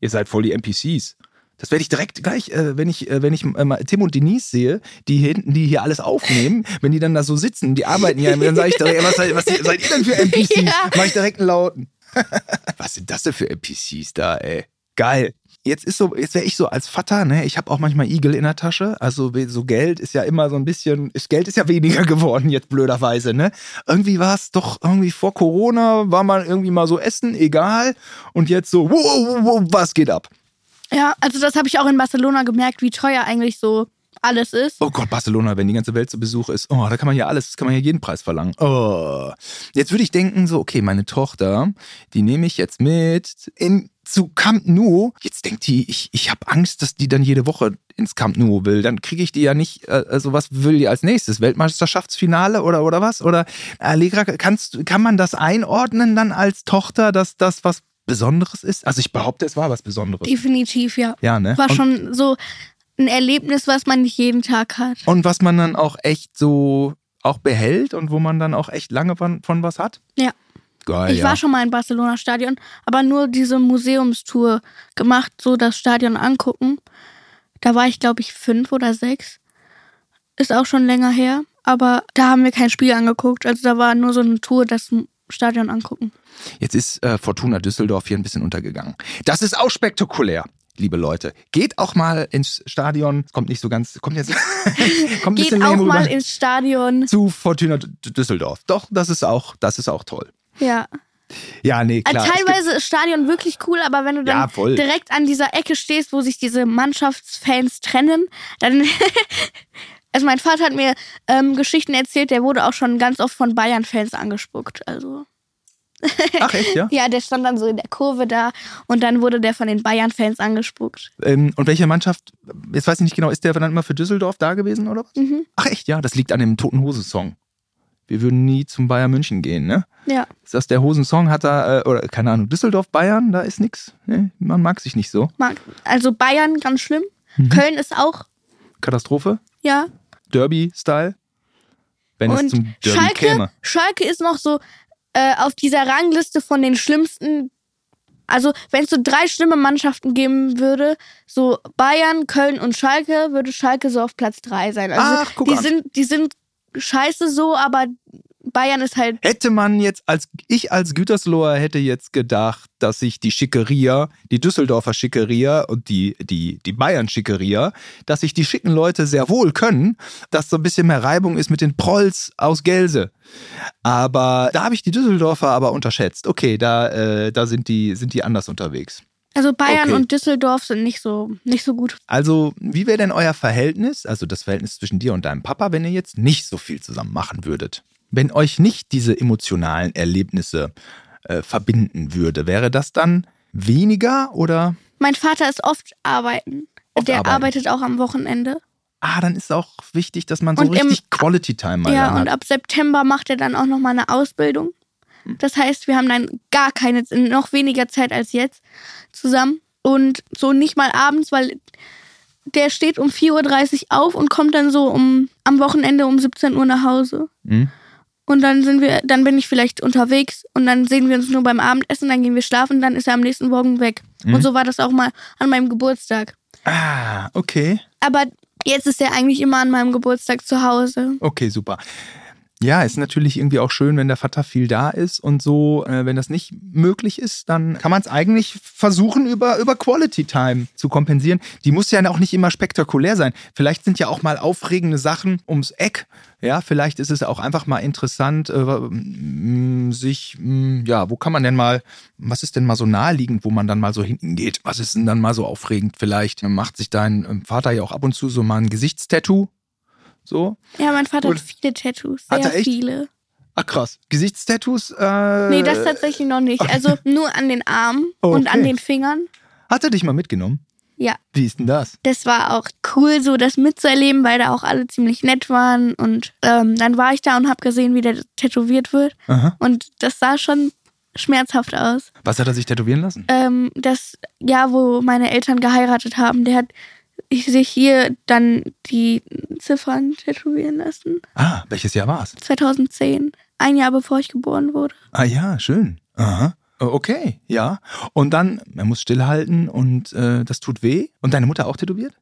Ihr seid voll die NPCs. Das werde ich direkt gleich, äh, wenn ich, äh, wenn ich äh, mal Tim und Denise sehe, die hier hinten, die hier alles aufnehmen, wenn die dann da so sitzen, die arbeiten ja, dann sage ich direkt, was, seid- was seid ihr denn für NPCs? Ja. Mach ich direkt einen lauten. was sind das denn für NPCs da, ey? Geil. Jetzt ist so, jetzt wäre ich so als Vater, ne? Ich habe auch manchmal Igel in der Tasche. Also so Geld ist ja immer so ein bisschen, ist, Geld ist ja weniger geworden jetzt blöderweise, ne? Irgendwie war es doch irgendwie vor Corona war man irgendwie mal so essen, egal. Und jetzt so, wow, wow, wow, was geht ab? Ja, also das habe ich auch in Barcelona gemerkt, wie teuer eigentlich so alles ist. Oh Gott, Barcelona, wenn die ganze Welt zu Besuch ist, oh, da kann man ja alles, kann man ja jeden Preis verlangen. Oh. Jetzt würde ich denken, so, okay, meine Tochter, die nehme ich jetzt mit in, zu Camp Nou. Jetzt denkt die, ich, ich habe Angst, dass die dann jede Woche ins Camp Nou will. Dann kriege ich die ja nicht, äh, also was will die als nächstes? Weltmeisterschaftsfinale oder, oder was? Oder Allegra, kannst, kann man das einordnen dann als Tochter, dass das was Besonderes ist? Also ich behaupte, es war was Besonderes. Definitiv, ja. Ja, ne? War Und- schon so ein Erlebnis, was man nicht jeden Tag hat. Und was man dann auch echt so auch behält und wo man dann auch echt lange von, von was hat? Ja. Geil, Ich ja. war schon mal im Barcelona-Stadion, aber nur diese Museumstour gemacht, so das Stadion angucken. Da war ich, glaube ich, fünf oder sechs. Ist auch schon länger her. Aber da haben wir kein Spiel angeguckt. Also da war nur so eine Tour, das Stadion angucken. Jetzt ist äh, Fortuna Düsseldorf hier ein bisschen untergegangen. Das ist auch spektakulär. Liebe Leute, geht auch mal ins Stadion. Kommt nicht so ganz, kommt jetzt, kommt Geht auch mal ins Stadion. zu Fortuna Düsseldorf. Doch, das ist auch, das ist auch toll. Ja. Ja, nee, klar. Also es gibt- teilweise ist Stadion wirklich cool, aber wenn du dann Ja, direkt an dieser Ecke stehst, wo sich diese Mannschaftsfans trennen, dann. also mein Vater hat mir ähm, Geschichten erzählt, der wurde auch schon ganz oft von Bayern-Fans angespuckt. Also. Ach echt, ja? Ja, der stand dann so in der Kurve da und dann wurde der von den Bayern-Fans angespuckt. Ähm, und welche Mannschaft, jetzt weiß ich nicht genau, ist der dann immer für Düsseldorf da gewesen oder was? Mhm. Ach echt, ja, das liegt an dem Toten Hose-Song. Wir würden nie zum Bayern München gehen, ne? Ja. Ist das der Hosensong? Hat da, äh, oder keine Ahnung, Düsseldorf, Bayern, da ist nix. Ne? Man mag sich nicht so. Mag- Also Bayern ganz schlimm. Mhm. Köln ist auch, Katastrophe? ja. Derby-Style? Wenn es Und zum Derby Schalke, käme. Schalke ist noch so äh, auf dieser Rangliste von den schlimmsten, also wenn es so drei schlimme Mannschaften geben würde, so Bayern, Köln und Schalke, würde Schalke so auf Platz drei sein. Also Ach, guck die an. sind, die sind scheiße so, aber Bayern ist halt. Hätte man jetzt als ich als Gütersloher hätte jetzt gedacht, dass sich die Schickeria, die Düsseldorfer Schickeria und die die die Bayern Schickeria, dass sich die schicken Leute sehr wohl können, dass so ein bisschen mehr Reibung ist mit den Prolls aus Gelse. Aber da habe ich die Düsseldorfer aber unterschätzt. Okay, da äh, da sind die sind die anders unterwegs. Also Bayern Okay. und Düsseldorf sind nicht so, nicht so gut. Also, wie wäre denn euer Verhältnis, also das Verhältnis zwischen dir und deinem Papa, wenn ihr jetzt nicht so viel zusammen machen würdet? Wenn euch nicht diese emotionalen Erlebnisse äh, verbinden würde, wäre das dann weniger oder? Mein Vater ist oft arbeiten. Oft Der arbeiten. arbeitet auch am Wochenende. Ah, dann ist auch wichtig, dass man so Und im- richtig Quality Time mal ja, dann und hat. ab September macht er dann auch nochmal eine Ausbildung. Das heißt, wir haben dann gar keine, noch weniger Zeit als jetzt zusammen. Und so nicht mal abends, weil der steht um 4.30 Uhr auf und kommt dann so um am Wochenende um 17 Uhr nach Hause. Hm? Und dann sind wir, dann bin ich vielleicht unterwegs und dann sehen wir uns nur beim Abendessen, dann gehen wir schlafen, dann ist er am nächsten Morgen weg. Mhm. Und so war das auch mal an meinem Geburtstag. Ah, okay. Aber jetzt ist er eigentlich immer an meinem Geburtstag zu Hause. Okay, super. Ja, ist natürlich irgendwie auch schön, wenn der Vater viel da ist und so. Äh, wenn das nicht möglich ist, dann kann man es eigentlich versuchen, über, über Quality Time zu kompensieren. Die muss ja auch nicht immer spektakulär sein. Vielleicht sind ja auch mal aufregende Sachen ums Eck. Ja, vielleicht ist es auch einfach mal interessant, äh, m, sich, m, ja, wo kann man denn mal, was ist denn mal so naheliegend, wo man dann mal so hinten geht? Was ist denn dann mal so aufregend? Vielleicht macht sich dein ähm, Vater ja auch ab und zu so mal ein Gesichtstattoo. So. Ja, mein Vater Gut. hat viele Tattoos, Hat sehr er echt? viele. Ach krass. Gesichtstattoos? Äh, Nee, das tatsächlich noch nicht. Also nur an den Armen Okay. und an den Fingern. Hat er dich mal mitgenommen? Ja, Wie ist denn das? das war auch cool, so das mitzuerleben, weil da auch alle ziemlich nett waren. Und ähm, dann war ich da und habe gesehen, wie der tätowiert wird. Aha. Und das sah schon schmerzhaft aus. Was hat er sich tätowieren lassen? Ähm, das Jahr, wo meine Eltern geheiratet haben, der hat sich hier dann die Ziffern tätowieren lassen. Ah, welches Jahr war's? 2010. Ein Jahr bevor ich geboren wurde. Ah ja, schön. Aha. Oh, Okay, ja. Und dann, er muss stillhalten und äh, das tut weh. Und deine Mutter auch tätowiert?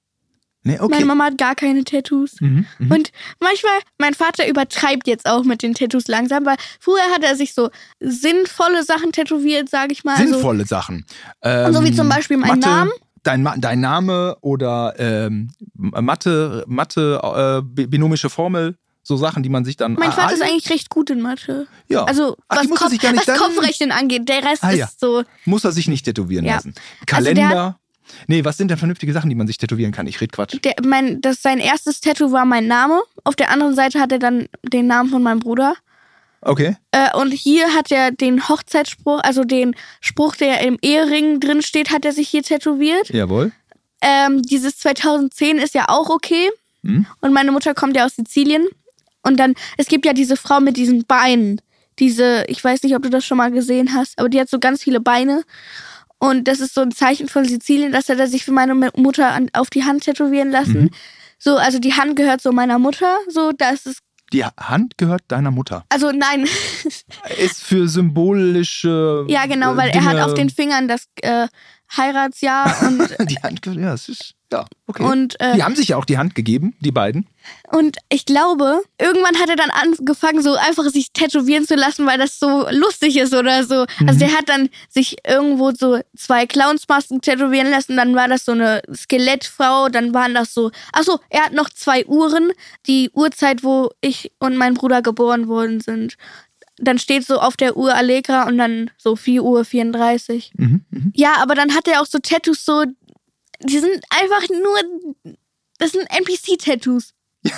Nee, okay. Meine Mama hat gar keine Tattoos. Mhm, mhm. Und manchmal, mein Vater übertreibt jetzt auch mit den Tattoos langsam, weil früher hat er sich so sinnvolle Sachen tätowiert, sag ich mal. Sinnvolle Sachen. Ähm, so wie zum Beispiel mein Mathe, Namen. Dein, dein Name oder ähm, Mathe, Mathe äh, bi- binomische Formel, so Sachen, die man sich dann. mein Vater ist Ah, eigentlich recht gut in Mathe. ja. Also, Ach, was, Kopf, sich gar nicht was Kopfrechnen angeht, der Rest Ah, ja. ist so. Muss er sich nicht tätowieren Ja. lassen. Also der Kalender. nee, was sind denn vernünftige Sachen, die man sich tätowieren kann? Ich red Quatsch. Der, mein, das, sein erstes Tattoo war mein Name. Auf der anderen Seite hat er dann den Namen von meinem Bruder. Okay. Äh, und hier hat er den Hochzeitsspruch, also den Spruch, der im Ehering drin steht, hat er sich hier tätowiert. Jawohl. Ähm, dieses 2010 ist ja auch okay. Hm? Und meine Mutter kommt ja aus Sizilien. Und dann, es gibt ja diese Frau mit diesen Beinen. Diese, ich weiß nicht, ob du das schon mal gesehen hast, aber die hat so ganz viele Beine. Und das ist so ein Zeichen von Sizilien, dass er sich für meine Mutter an, auf die Hand tätowieren lassen. Mhm. So, also die Hand gehört so meiner Mutter. So, da ist es. Die Hand gehört deiner Mutter. Also nein. Ist für symbolische. ja, genau, weil er hat Dinge- auf den Fingern das äh, Heiratsjahr und, Die Hand gehört. Ja, es ist. Ja, okay. und äh, die haben sich ja auch die Hand gegeben, die beiden. Und ich glaube, irgendwann hat er dann angefangen, so einfach sich tätowieren zu lassen, weil das so lustig ist oder so. Also der hat dann sich irgendwo so zwei Clownsmasken tätowieren lassen, dann war das so eine Skelettfrau, dann waren das so. Achso, er hat noch zwei Uhren, die Uhrzeit, wo ich und mein Bruder geboren worden sind. Dann steht so auf der Uhr Allegra und dann so 4 Uhr 34. Mhm, mhm. Ja, aber dann hat er auch so Tattoos so, die sind einfach nur, das sind NPC-Tattoos.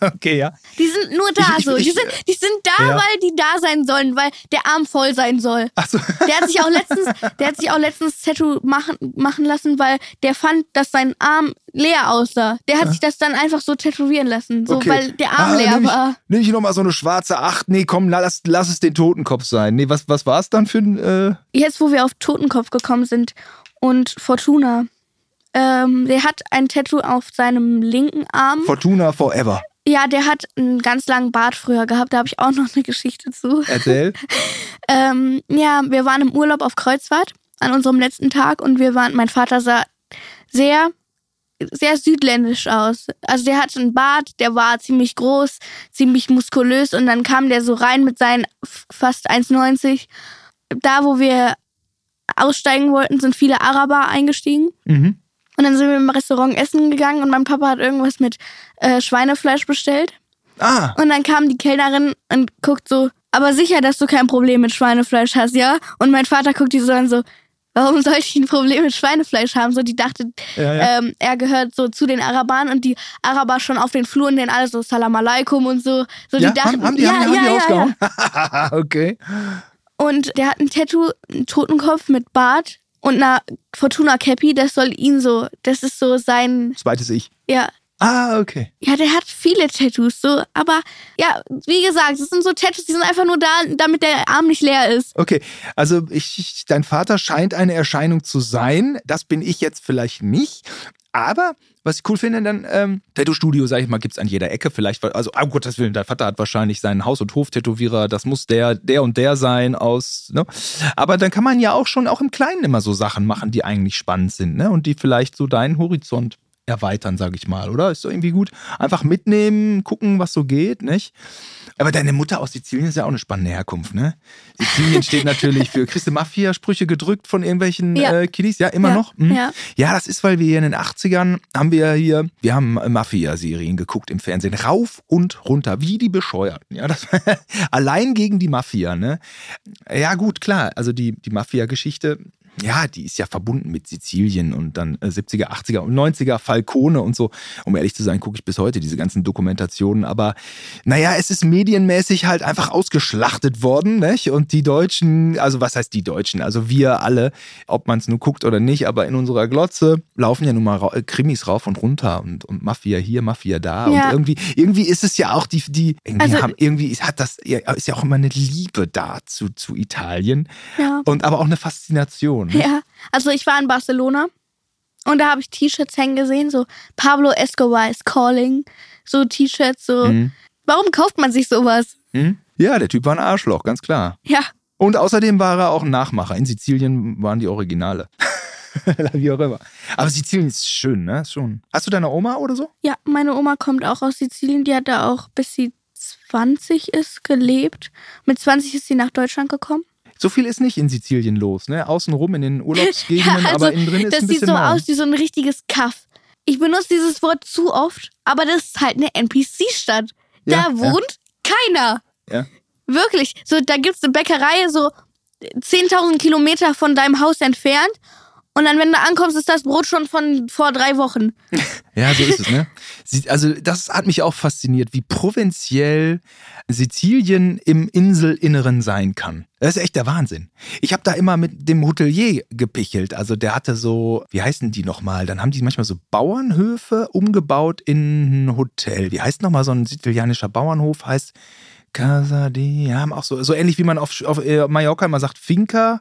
Okay, ja. Die sind nur da Ich- so. Die sind, die sind da, Ja. weil die da sein sollen, weil der Arm voll sein soll. Achso. Der hat sich auch letztens, der hat sich auch letztens Tattoo machen, machen lassen, weil der fand, dass sein Arm leer aussah. Der hat sich das dann einfach so tätowieren lassen, so Okay. weil der Arm Ah, leer nehm ich, war. Nimm ich nochmal so eine schwarze Acht. Nee, komm, lass, lass es den Totenkopf sein. Nee, was, was war es dann für ein. Äh, Jetzt, wo wir auf Totenkopf gekommen sind und Fortuna, ähm, der hat ein Tattoo auf seinem linken Arm. Fortuna Forever. Ja, der hat einen ganz langen Bart früher gehabt. Da habe ich auch noch eine Geschichte zu. Erzähl. ähm, ja, wir waren im Urlaub auf Kreuzfahrt an unserem letzten Tag und wir waren, mein Vater sah sehr, sehr südländisch aus. Also der hatte einen Bart, der war ziemlich groß, ziemlich muskulös und dann kam der so rein mit seinen fast 1,90. Da, wo wir aussteigen wollten, sind viele Araber eingestiegen. Mhm. Und dann sind wir im Restaurant essen gegangen und mein Papa hat irgendwas mit äh, Schweinefleisch bestellt. Ah, Und dann kam die Kellnerin und guckt so, aber sicher, dass du kein Problem mit Schweinefleisch hast, ja? Und mein Vater guckt die so an so, warum sollte ich ein Problem mit Schweinefleisch haben? So, die dachte, Ja, ja. Ähm, er gehört so zu den Arabern und die Araber schon auf den Fluren, denen alle so Salam alaikum und so. So, ja, die dachten, haben, haben die, ja, haben die, haben die ja, ja. rausgehauen? okay. Und der hat ein Tattoo, einen Totenkopf mit Bart und einer Fortuna Cappy, das soll ihn so, das ist so sein, Zweites Ich. ja, Ah, okay. Ja, der hat viele Tattoos, so, aber ja, wie gesagt, es sind so Tattoos, die sind einfach nur da, damit der Arm nicht leer ist. Okay, also ich, ich, dein Vater scheint eine Erscheinung zu sein. Das bin ich jetzt vielleicht nicht. Aber was ich cool finde, dann ähm, Tattoo-Studio, sag ich mal, gibt's an jeder Ecke. Vielleicht, also, um Gottes Willen, dein Vater hat wahrscheinlich seinen Haus- und Hof-Tätowierer. Das muss der, der und der sein aus. Ne? Aber dann kann man ja auch schon auch im Kleinen immer so Sachen machen, die eigentlich spannend sind, ne? Und die vielleicht so deinen Horizont erweitern, sag ich mal, oder? Ist doch irgendwie gut. Einfach mitnehmen, gucken, was so geht, nicht? Aber deine Mutter aus Sizilien ist ja auch eine spannende Herkunft, ne? Sizilien steht natürlich für Christe Mafia-Sprüche gedrückt von irgendwelchen Ja. äh, Kiddies, ja, immer Ja, noch. Mhm. ja. ja, das ist, weil wir hier in den 80ern haben wir hier, wir haben Mafia-Serien geguckt im Fernsehen, rauf und runter, wie die Bescheuerten, ja, das, allein gegen die Mafia, ne? Ja, gut, klar, also die, die Mafia-Geschichte, ja, die ist ja verbunden mit Sizilien und dann äh, 70er, 80er und 90er Falcone und so. Um ehrlich zu sein, gucke ich bis heute diese ganzen Dokumentationen. Aber naja, es ist medienmäßig halt einfach ausgeschlachtet worden, nicht? Und die Deutschen, also was heißt die Deutschen? Also wir alle, ob man es nur guckt oder nicht, aber in unserer Glotze laufen ja nun mal äh, Krimis rauf und runter und, und Mafia hier, Mafia da. Ja. Und irgendwie, irgendwie ist es ja auch die, die irgendwie, Also- haben, irgendwie hat das, ja, ist ja auch immer eine Liebe da zu, zu Italien. Ja. Und aber auch eine Faszination. Ne? Ja, also ich war in Barcelona und da habe ich T-Shirts hängen gesehen, so Pablo Escobar is calling, so T-Shirts, so. Mhm. Warum kauft man sich sowas? Hm? Ja, der Typ war ein Arschloch, ganz klar. Ja, Und außerdem war er auch ein Nachmacher. In Sizilien waren die Originale. Wie auch immer. Aber Sizilien ist schön, ne? Ist Schon. Hast du deine Oma oder so? ja, meine Oma kommt auch aus Sizilien, die hat da auch bis sie 20 ist gelebt. Mit 20 ist sie nach Deutschland gekommen. So viel ist nicht in Sizilien los, ne? Außenrum in den Urlaubsgegenden, aber innen drin ist also das ein sieht bisschen so mau. aus wie so ein richtiges Kaff. Ich benutze dieses Wort zu oft, aber das ist halt eine NPC-Stadt. Da Ja, ja. wohnt keiner. Ja. Wirklich. So, da gibt's eine Bäckerei so 10.000 Kilometer von deinem Haus entfernt. Und dann, wenn du ankommst, ist das Brot schon von vor drei Wochen. Ja, so ist es, ne? Sie- Also, das hat mich auch fasziniert, wie provinziell Sizilien im Inselinneren sein kann. Das ist echt der Wahnsinn. Ich habe da immer mit dem Hotelier gepichelt. Also, der hatte so, wie heißen die nochmal? Dann haben die manchmal so Bauernhöfe umgebaut in ein Hotel. Wie heißt nochmal so ein sizilianischer Bauernhof? Heißt Casa di. Ja, auch so, so ähnlich wie man auf, auf äh, Mallorca immer sagt, Finca.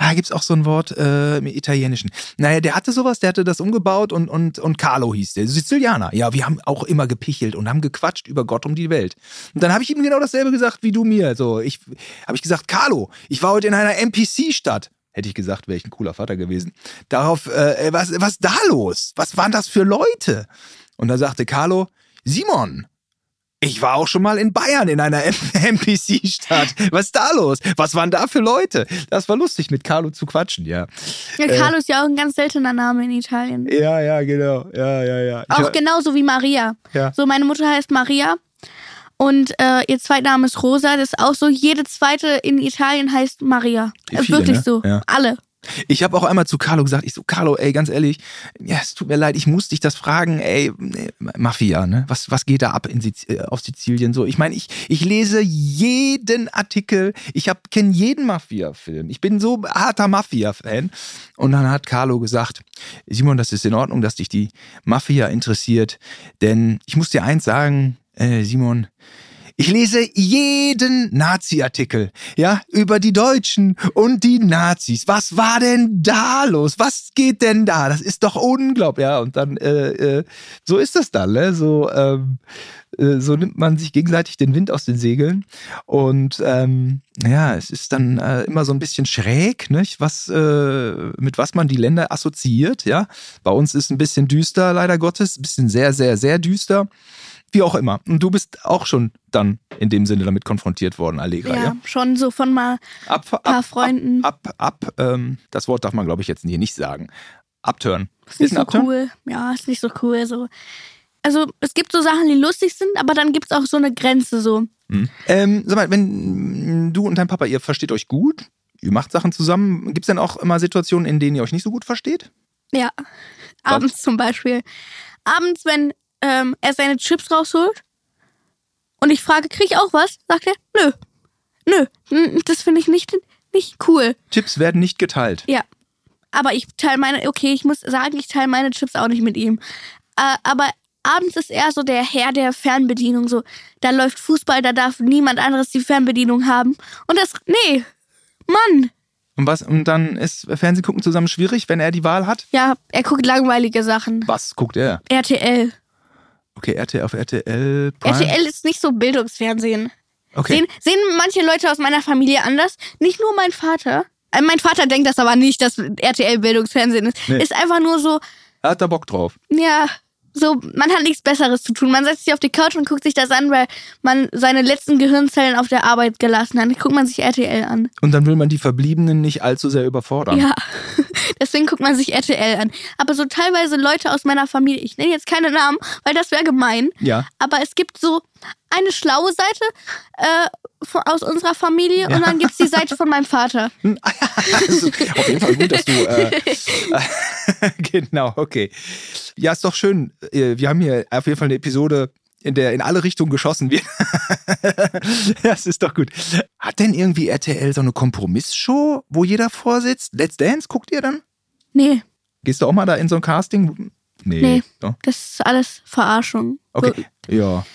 Ah, gibt's auch so ein Wort äh, im Italienischen. Naja, der hatte sowas, der hatte das umgebaut und, und, und Carlo hieß der. Sizilianer. Ja, wir haben auch immer gepichelt und haben gequatscht über Gott um die Welt. Und dann habe ich ihm genau dasselbe gesagt wie du mir. So, ich habe ich gesagt, Carlo, ich war heute in einer NPC-Stadt. Hätte ich gesagt, wäre ich ein cooler Vater gewesen. Darauf, äh, was, was ist da los? Was waren das für Leute? Und da sagte Carlo, Simon, ich war auch schon mal in Bayern in einer NPC-Stadt. Was ist da los? Was waren da für Leute? Das war lustig, mit Carlo zu quatschen, ja. Ja, Carlo ist ja auch ein ganz seltener Name in Italien. Ja, ja, genau. Ja, ja, ja. Ich Auch genauso wie Maria. Ja. So, meine Mutter heißt Maria und äh, ihr Zweitname ist Rosa. Das ist auch so, jede zweite in Italien heißt Maria. Viele, wirklich ne? so. Ja. Alle. Ich habe auch einmal zu Carlo gesagt, ich so, Carlo, ey, ganz ehrlich, ja, es tut mir leid, ich muss dich das fragen, ey, Mafia, ne? Was, was geht da ab in Siz äh, auf Sizilien so? Ich meine, ich, ich lese jeden Artikel, ich kenne jeden Mafia-Film. Ich bin so harter Mafia-Fan. Und dann hat Carlo gesagt, Simon, das ist in Ordnung, dass dich die Mafia interessiert, denn ich muss dir eins sagen, äh, Simon, Ich lese jeden Nazi-Artikel, ja, über die Deutschen und die Nazis. Was war denn da los? Was geht denn da? Das ist doch unglaublich. Ja, und dann, äh, äh, so ist das dann, ne? So, ähm, äh, so nimmt man sich gegenseitig den Wind aus den Segeln. Und ähm, ja, es ist dann äh, immer so ein bisschen schräg, nicht? Was, äh, mit was man die Länder assoziiert, ja. Bei uns ist ein bisschen düster, leider Gottes, ein bisschen sehr, sehr, sehr düster. Wie auch immer. Und du bist auch schon dann in dem Sinne damit konfrontiert worden, Allegra, ja? Ja, schon so von mal Ab, ab, paar Freunden. Ab, ab, ab ähm, das Wort darf man, glaube ich, jetzt hier nicht sagen. Abturn. ist nicht ein so Upturn? cool. Ja, ist nicht so cool. So. Also es gibt so Sachen, die lustig sind, aber dann gibt es auch so eine Grenze so. Mhm. Ähm, sag mal, wenn du und dein Papa, ihr versteht euch gut, ihr macht Sachen zusammen, gibt es denn auch immer Situationen, in denen ihr euch nicht so gut versteht? Ja. Abends zum Beispiel. Abends, wenn ähm, er seine Chips rausholt und ich frage, krieg ich auch was? Sagt er, nö. Nö, das finde ich nicht, nicht cool. Chips werden nicht geteilt. Ja. Aber ich teile meine, okay, ich muss sagen, ich teile meine Chips auch nicht mit ihm. Äh, aber abends ist er so der Herr der Fernbedienung. So, da läuft Fußball, da darf niemand anderes die Fernbedienung haben. Und das, nee, Mann. Und was? Und dann ist Fernsehgucken zusammen schwierig, wenn er die Wahl hat? Ja, er guckt langweilige Sachen. Was guckt er? RTL. Okay, RTL auf RTL. Prime. RTL ist nicht so Bildungsfernsehen. Okay. Sehen, sehen manche Leute aus meiner Familie anders. Nicht nur mein Vater. Äh, mein Vater denkt das aber nicht, dass RTL Bildungsfernsehen ist. Nee. Ist einfach nur so, Er hat da Bock drauf. ja, so, man hat nichts Besseres zu tun. Man setzt sich auf die Couch und guckt sich das an, weil man seine letzten Gehirnzellen auf der Arbeit gelassen hat. Dann guckt man sich RTL an. Und dann will man die Verbliebenen nicht allzu sehr überfordern. Ja, deswegen guckt man sich RTL an. Aber so teilweise Leute aus meiner Familie, ich nenne jetzt keine Namen, weil das wäre gemein. Ja. Aber es gibt so eine schlaue Seite äh, von, aus unserer Familie und dann gibt es die Seite von meinem Vater. Also, auf jeden Fall gut, dass du. Äh, genau, okay. Ja, ist doch schön. Äh, Wir haben hier auf jeden Fall eine Episode, in der in alle Richtungen geschossen wird. das ist doch gut. Hat denn irgendwie RTL so eine Kompromissshow, wo jeder vorsitzt? Let's Dance guckt ihr dann? Nee, Gehst du auch mal da in so ein Casting? Nee. Nee. Ja. das ist alles Verarschung. Okay. Ja.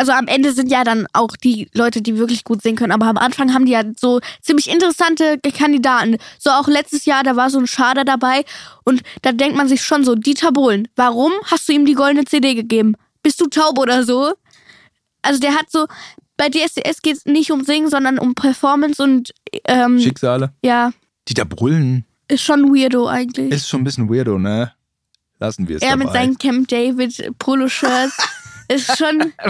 Also am Ende sind ja dann auch die Leute, die wirklich gut singen können. Aber am Anfang haben die ja so ziemlich interessante Kandidaten. So auch letztes Jahr, da war so ein Schader dabei. Und da denkt man sich schon so, Dieter Bohlen, warum hast du ihm die goldene CD gegeben? Bist du taub oder so? Also der hat so, bei DSDS geht es nicht um Singen, sondern um Performance und ähm, Schicksale. ja, Dieter Brüllen ist schon weirdo eigentlich. ist schon ein bisschen weirdo, ne? Lassen wir es er dabei. mit seinen Camp David Polo-Shirts ist schon.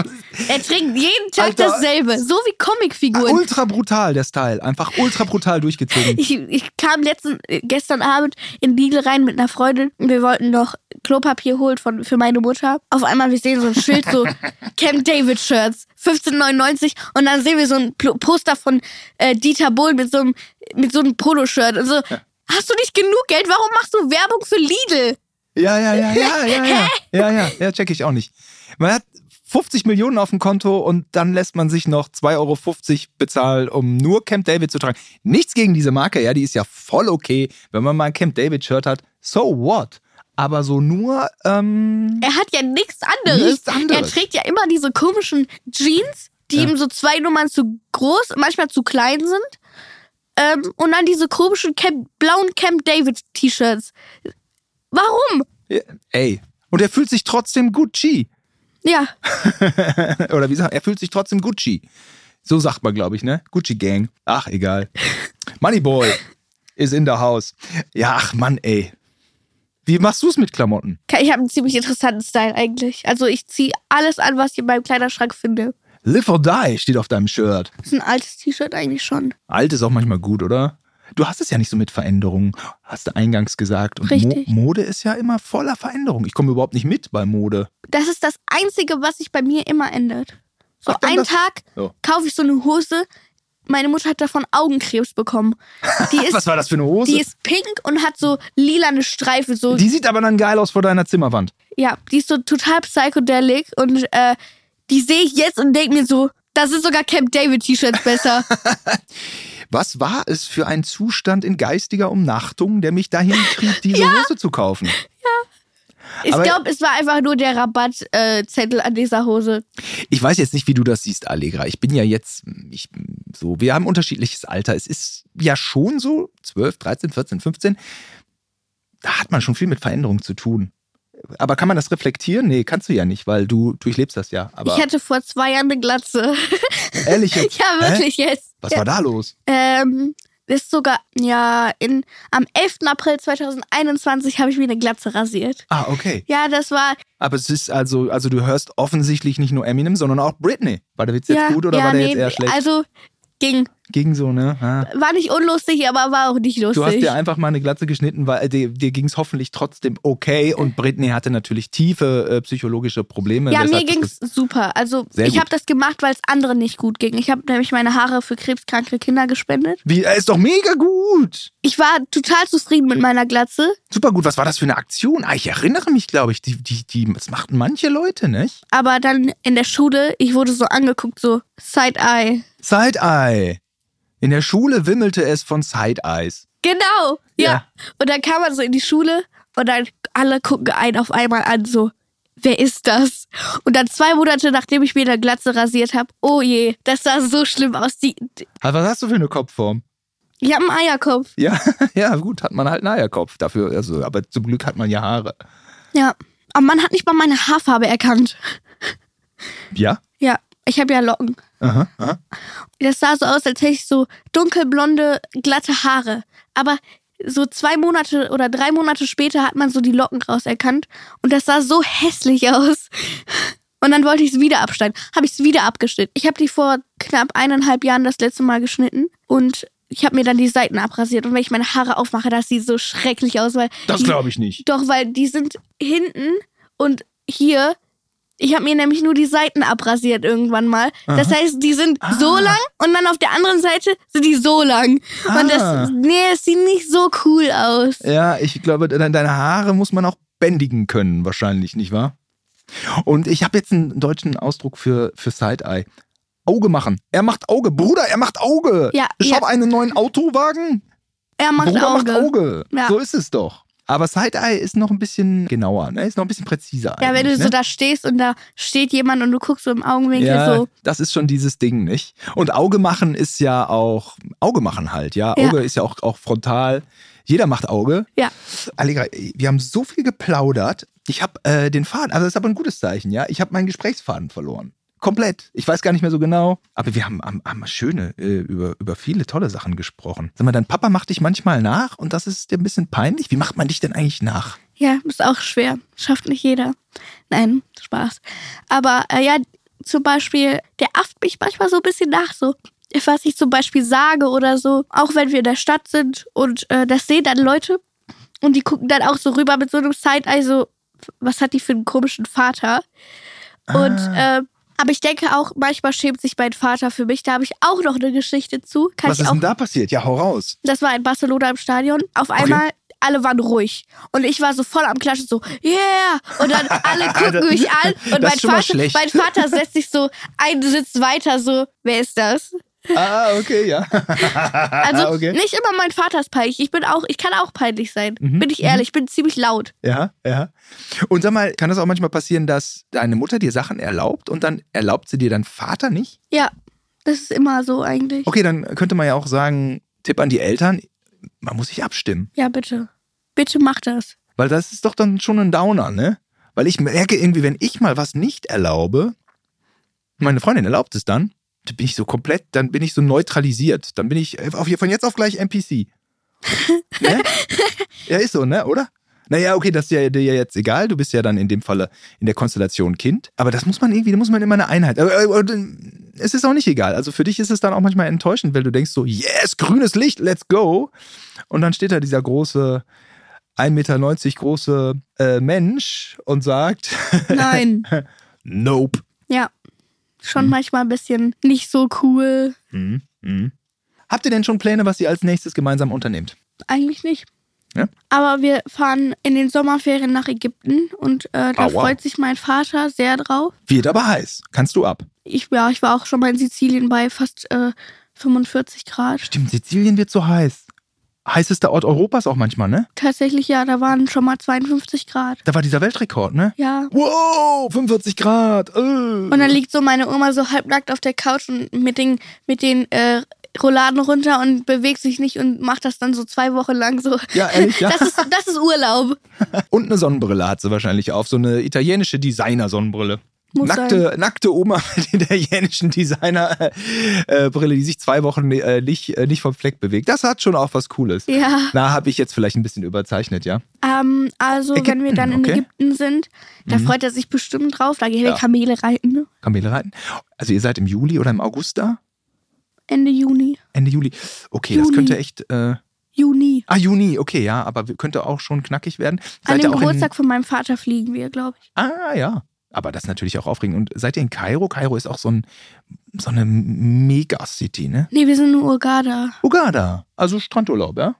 Er trägt jeden Tag Alter. dasselbe, so wie Comicfiguren. Ultra brutal, der Style. Einfach ultra brutal durchgezogen. Ich, ich kam letzten, gestern Abend in Lidl rein mit einer Freundin. Wir wollten noch Klopapier holen von, für meine Mutter. Auf einmal, wir sehen so ein Schild, so Camp David Shirts, 15,99. Und dann sehen wir so ein Poster von äh, Dieter Bohlen mit so einem, mit so einem Poloshirt. Und so, hast du nicht genug Geld? Warum machst du Werbung für Lidl? Ja, ja, ja, ja, ja, ja. Ja, ja, ja, check ich auch nicht. Man hat 50 Millionen auf dem Konto und dann lässt man sich noch 2,50 Euro bezahlen, um nur Camp David zu tragen. Nichts gegen diese Marke, ja, die ist ja voll okay. Wenn man mal ein Camp David Shirt hat, so what? Aber so nur, ähm, Er hat ja nichts anderes. Nichts anderes. Er trägt ja immer diese komischen Jeans, die Ja. ihm so zwei Nummern zu groß, manchmal zu klein sind. Ähm, und dann diese komischen Camp, blauen Camp David T-Shirts. Warum? ey. Und er fühlt sich trotzdem Gucci. Ja, Oder wie sagt er fühlt sich trotzdem Gucci. So sagt man, glaube ich, ne? Gucci Gang. Ach, egal. Moneyboy ist in der Haus. Ja, ach Mann, ey. Wie machst du es mit Klamotten? ich habe einen ziemlich interessanten Style eigentlich. Also ich ziehe alles an, was ich in meinem Kleiderschrank finde. Live or die steht auf deinem Shirt. Das ist ein altes T-Shirt eigentlich schon. Alt ist auch manchmal gut, oder? Du hast es ja nicht so mit Veränderungen, hast du eingangs gesagt. Und Mo Richtig. Mode ist ja immer voller Veränderung. Ich komme überhaupt nicht mit bei Mode. Das ist das Einzige, was sich bei mir immer ändert. So Ach, einen Tag So. kaufe ich so eine Hose. Meine Mutter hat davon Augenkrebs bekommen. Ist Was war das für eine Hose? Die ist pink und hat so lilane Streifen. So, Die sieht aber dann geil aus vor deiner Zimmerwand. ja, die ist so total psychedelic und äh, die sehe ich jetzt und denke mir so, das ist sogar Camp David T-Shirts besser. Was war es für ein Zustand in geistiger Umnachtung, der mich dahin trieb, diese Hose zu kaufen? Ja. Ich glaube, es war einfach nur der Rabattzettel an dieser Hose. Ich weiß jetzt nicht, wie du das siehst, Allegra. Ich bin ja jetzt, ich, so, wir haben unterschiedliches Alter. Es ist ja schon so 12, 13, 14, 15. Da hat man schon viel mit Veränderung zu tun. Aber kann man das reflektieren? Nee, kannst du ja nicht, weil du durchlebst das ja. Aber ich hatte vor zwei Jahren eine Glatze. ehrlich jetzt. ja, Hä? wirklich jetzt. Was ja. war da los? Ähm, ist sogar, ja, in, am 11. April 2021 habe ich mir eine Glatze rasiert. Ah, okay. Ja, das war, Aber es ist also, also du hörst offensichtlich nicht nur Eminem, sondern auch Britney. War der Witz jetzt ja, gut oder ja, war der nee, jetzt eher schlecht? Also, ging. Ging so, ne? Ah. War nicht unlustig, aber war auch nicht lustig. Du hast dir einfach mal eine Glatze geschnitten, weil äh, dir, dir ging es hoffentlich trotzdem okay und Britney hatte natürlich tiefe äh, psychologische Probleme. ja, mir das ging's super. Also ich habe das gemacht, weil es anderen nicht gut ging. Ich habe nämlich meine Haare für krebskranke Kinder gespendet. Wie, er ist doch mega gut. Ich war total zufrieden mit meiner Glatze, Super gut. Was war das für eine Aktion? Ah, ich erinnere mich, glaube ich. Die, die, die, das machten manche Leute, nicht? aber dann in der Schule, ich wurde so angeguckt, so Side-Eye. Side-Eye. In der Schule wimmelte es von Side-Eyes. Genau, ja. Ja. Und dann kam man so in die Schule und dann alle gucken einen auf einmal an, so, wer ist das? Und dann zwei Monate nachdem ich mir eine Glatze rasiert habe, oh je, das sah so schlimm aus. Die, Ah, Was hast du für eine Kopfform? ich habe einen Eierkopf. Ja, ja, gut, hat man halt einen Eierkopf dafür. Also, aber zum Glück hat man ja Haare. Ja. Aber man hat nicht mal meine Haarfarbe erkannt. Ja? Ja, ich habe ja Locken. Aha, aha. Das sah so aus, als hätte ich so dunkelblonde, glatte Haare. Aber so zwei Monate oder drei Monate später hat man so die Locken rauserkannt. Und das sah so hässlich aus. Und dann wollte ich es wieder abschneiden. Habe ich es wieder abgeschnitten. Ich habe die vor knapp eineinhalb Jahren das letzte Mal geschnitten. Und ich habe mir dann die Seiten abrasiert. Und wenn ich meine Haare aufmache, das sieht so schrecklich aus. Weil Das glaube ich nicht. Doch, weil die sind hinten und hier. Ich habe mir nämlich nur die Seiten abrasiert irgendwann mal. Das heißt, die sind so Ah. lang und dann auf der anderen Seite sind die so lang. Und Ah. das, nee, es sieht nicht so cool aus. Ja, ich glaube, de- deine Haare muss man auch bändigen können, wahrscheinlich, nicht wahr? Und ich habe jetzt einen deutschen Ausdruck für, für Side-Eye. Auge machen. Er macht Auge. Bruder, er macht Auge. Ja, ich ja. habe einen neuen Autowagen. Er macht Bruder Auge. macht Auge. Ja. So ist es doch. Aber Side-Eye ist noch ein bisschen genauer, ne? ist noch ein bisschen präziser. Ja, wenn du so ne? da stehst und da steht jemand und du guckst so im Augenwinkel ja, so. das ist schon dieses Ding, nicht? Und Auge machen ist ja auch, Auge machen halt, ja. Ja. Auge ist ja auch, auch frontal. Jeder macht Auge. Ja. Allegra, wir haben so viel geplaudert. Ich habe äh, den Faden, also das ist aber ein gutes Zeichen, ja. Ich habe meinen Gesprächsfaden verloren. Komplett. Ich weiß gar nicht mehr so genau. Aber wir haben, haben, haben schöne, äh, über, über viele tolle Sachen gesprochen. Sag mal, dein Papa macht dich manchmal nach und das ist dir ein bisschen peinlich. Wie macht man dich denn eigentlich nach? Ja, ist auch schwer. Schafft nicht jeder. Nein, Spaß. Aber äh, ja, zum Beispiel, der afft mich manchmal so ein bisschen nach, so was ich zum Beispiel sage oder so. Auch wenn wir in der Stadt sind und äh, das sehen dann Leute und die gucken dann auch so rüber mit so einem Side-Eye, so, was hat die für einen komischen Vater? Und äh, aber ich denke auch, manchmal schämt sich mein Vater für mich. Da habe ich auch noch eine Geschichte zu. Kann Was ist auch denn da passiert? Ja, hau raus. das war in Barcelona im Stadion. Auf einmal, alle waren ruhig. Und ich war so voll am Klatschen, so, yeah! Und dann alle gucken mich an. Und mein Vater, mein Vater setzt sich so einen Sitz weiter, so, wer ist das? Ah, okay, ja. Also okay. nicht immer mein Vater ist peinlich. Ich bin auch, ich kann auch peinlich sein. Mhm, Bin ich ehrlich, ich bin ziemlich laut. Ja, ja. Und sag mal, kann das auch manchmal passieren, dass deine Mutter dir Sachen erlaubt und dann erlaubt sie dir dein Vater nicht? Ja, das ist immer so eigentlich. Okay, dann könnte man ja auch sagen, Tipp an die Eltern, man muss sich abstimmen. Ja, bitte. Bitte mach das. Weil das ist doch dann schon ein Downer, ne? Weil ich merke irgendwie, wenn ich mal was nicht erlaube, meine Freundin erlaubt es dann, dann bin ich so komplett, dann bin ich so neutralisiert. Dann bin ich auf, von jetzt auf gleich NPC. ne? Ja, ist so, ne? Oder? Naja, okay, das ist ja dir ja jetzt egal. Du bist ja dann in dem Falle in der Konstellation Kind. Aber das muss man irgendwie, da muss man immer eine Einheit. Aber, aber, aber es ist auch nicht egal. Also für dich ist es dann auch manchmal enttäuschend, weil du denkst so, yes, grünes Licht, let's go. Und dann steht da dieser große, 1,90 Meter große äh, Mensch und sagt, Nein. nope. ja. Schon Mhm. manchmal ein bisschen nicht so cool. Mhm. Mhm. Habt ihr denn schon Pläne, was ihr als nächstes gemeinsam unternehmt? Eigentlich nicht. Ja? Aber wir fahren in den Sommerferien nach Ägypten und äh, da wow. freut sich mein Vater sehr drauf. Wird aber heiß. Kannst du ab? Ich, ja, ich war auch schon mal in Sizilien bei fast äh, 45 Grad. Stimmt, Sizilien wird so heiß. Heißester Ort Europas auch manchmal, ne? Tatsächlich ja, da waren schon mal 52 Grad. Da war dieser Weltrekord, ne? Ja. Wow, 45 Grad. Äh. Und dann liegt so meine Oma so halbnackt auf der Couch und mit den, mit den äh, Rouladen runter und bewegt sich nicht und macht das dann so zwei Wochen lang so. Ja, ehrlich, ja. Das ist, das ist Urlaub. Und eine Sonnenbrille hat sie wahrscheinlich auf, so eine italienische Designer-Sonnenbrille. Muss Nackte, sein. nackte Oma mit italienischen Designer-Brille, die sich zwei Wochen äh, nicht, äh, nicht vom Fleck bewegt. Das hat schon auch was Cooles. Ja. Na, habe ich jetzt vielleicht ein bisschen überzeichnet, ja? Ähm, also, wenn wir dann in okay. Mhm. Ägypten sind, da freut er sich bestimmt drauf. Da gehen wir Ja. Kamele reiten. Ne? Kamele reiten. Also ihr seid im Juli oder im August da? Ende Juni. Ende Juli. Okay, das Juni. könnte echt. Äh, Juni. ah, Juni, okay, ja, aber könnte auch schon knackig werden. An ihr dem Geburtstag von meinem Vater fliegen wir, glaube ich. In, ah, ja. Aber das ist natürlich auch aufregend. Und seid ihr in Kairo? Kairo ist auch so, ein, so eine Megacity, ne? Nee, wir sind in Urgada. Uganda, also Strandurlaub, ja?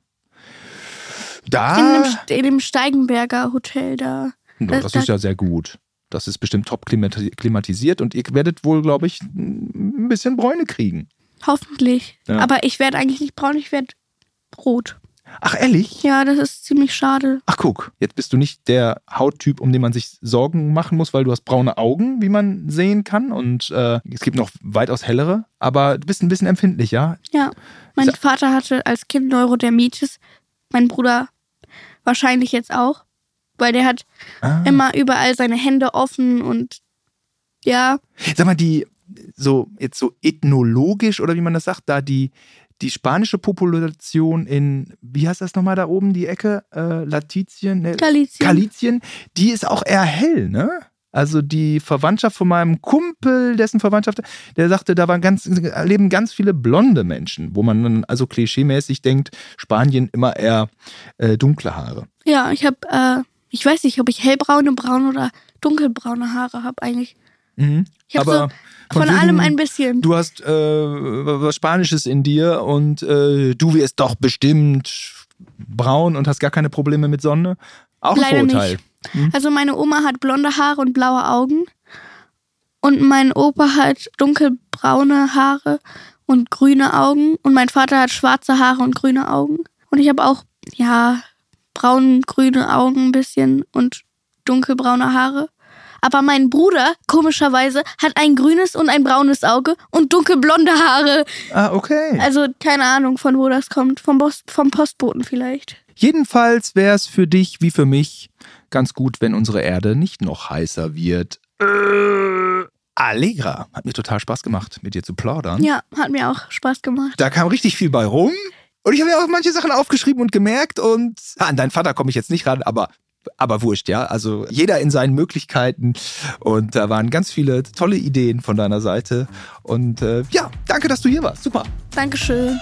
Da. In dem, in dem Steigenberger Hotel da. Ja, das das- ist ja sehr gut. Das ist bestimmt top klimati- klimatisiert und ihr werdet wohl, glaube ich, ein bisschen Bräune kriegen. Hoffentlich. Ja. Aber ich werde eigentlich nicht braun, ich werde rot. Ach, ehrlich? Ja, das ist ziemlich schade. Ach, guck, jetzt bist du nicht der Hauttyp, um den man sich Sorgen machen muss, weil du hast braune Augen, wie man sehen kann. Und äh, es gibt noch weitaus hellere, aber du bist ein bisschen empfindlich, ja? Ja. Mein Sa- Vater hatte als Kind Neurodermitis. Mein Bruder wahrscheinlich jetzt auch. Weil der hat Ah. immer überall seine Hände offen und ja, Sag mal, die, so, jetzt so ethnologisch oder wie man das sagt, da die, die spanische Population in, wie heißt das nochmal da oben, die Ecke? Äh, Latizien? Ne? Galizien. Galizien, die ist auch eher hell, ne? Also die Verwandtschaft von meinem Kumpel, dessen Verwandtschaft, der sagte, da waren ganz, leben ganz viele blonde Menschen, wo man dann also klischeemäßig denkt, Spanien immer eher äh, dunkle Haare. Ja, ich habe, äh, ich weiß nicht, ob ich hellbraune, braune oder dunkelbraune Haare habe eigentlich. Mhm. Ich Aber so von wegen, allem ein bisschen. Du hast äh, was Spanisches in dir und äh, du wirst doch bestimmt braun und hast gar keine Probleme mit Sonne. Auch ein Leider Vorteil. nicht. Also meine Oma hat blonde Haare und blaue Augen. Und mein Opa hat dunkelbraune Haare und grüne Augen. Und mein Vater hat schwarze Haare und grüne Augen. Und ich habe auch, ja, braun-grüne Augen ein bisschen und dunkelbraune Haare. Aber mein Bruder, komischerweise, hat ein grünes und ein braunes Auge und dunkelblonde Haare. Ah, okay. Also keine Ahnung, von wo das kommt. Vom, Bos vom Postboten vielleicht. Jedenfalls wäre es für dich wie für mich ganz gut, wenn unsere Erde nicht noch heißer wird. Äh, Allegra. Hat mir total Spaß gemacht, mit dir zu plaudern. Ja, hat mir auch Spaß gemacht. Da kam richtig viel bei rum. Und ich habe ja auch manche Sachen aufgeschrieben und gemerkt. Und ah, an deinen Vater komme ich jetzt nicht ran, aber, aber wurscht, ja. Also jeder in seinen Möglichkeiten. Und da waren ganz viele tolle Ideen von deiner Seite. Und äh, ja, danke, dass du hier warst. Super. Dankeschön.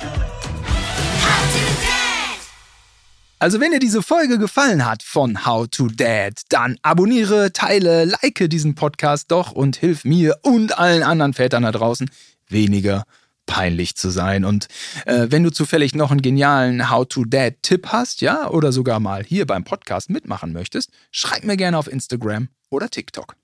Also wenn dir diese Folge gefallen hat von How to Dad, dann abonniere, teile, like diesen Podcast doch und hilf mir und allen anderen Vätern da draußen weniger peinlich zu sein. Und äh, wenn du zufällig noch einen genialen How to Dad Tipp hast, ja, oder sogar mal hier beim Podcast mitmachen möchtest, schreib mir gerne auf Instagram oder TikTok.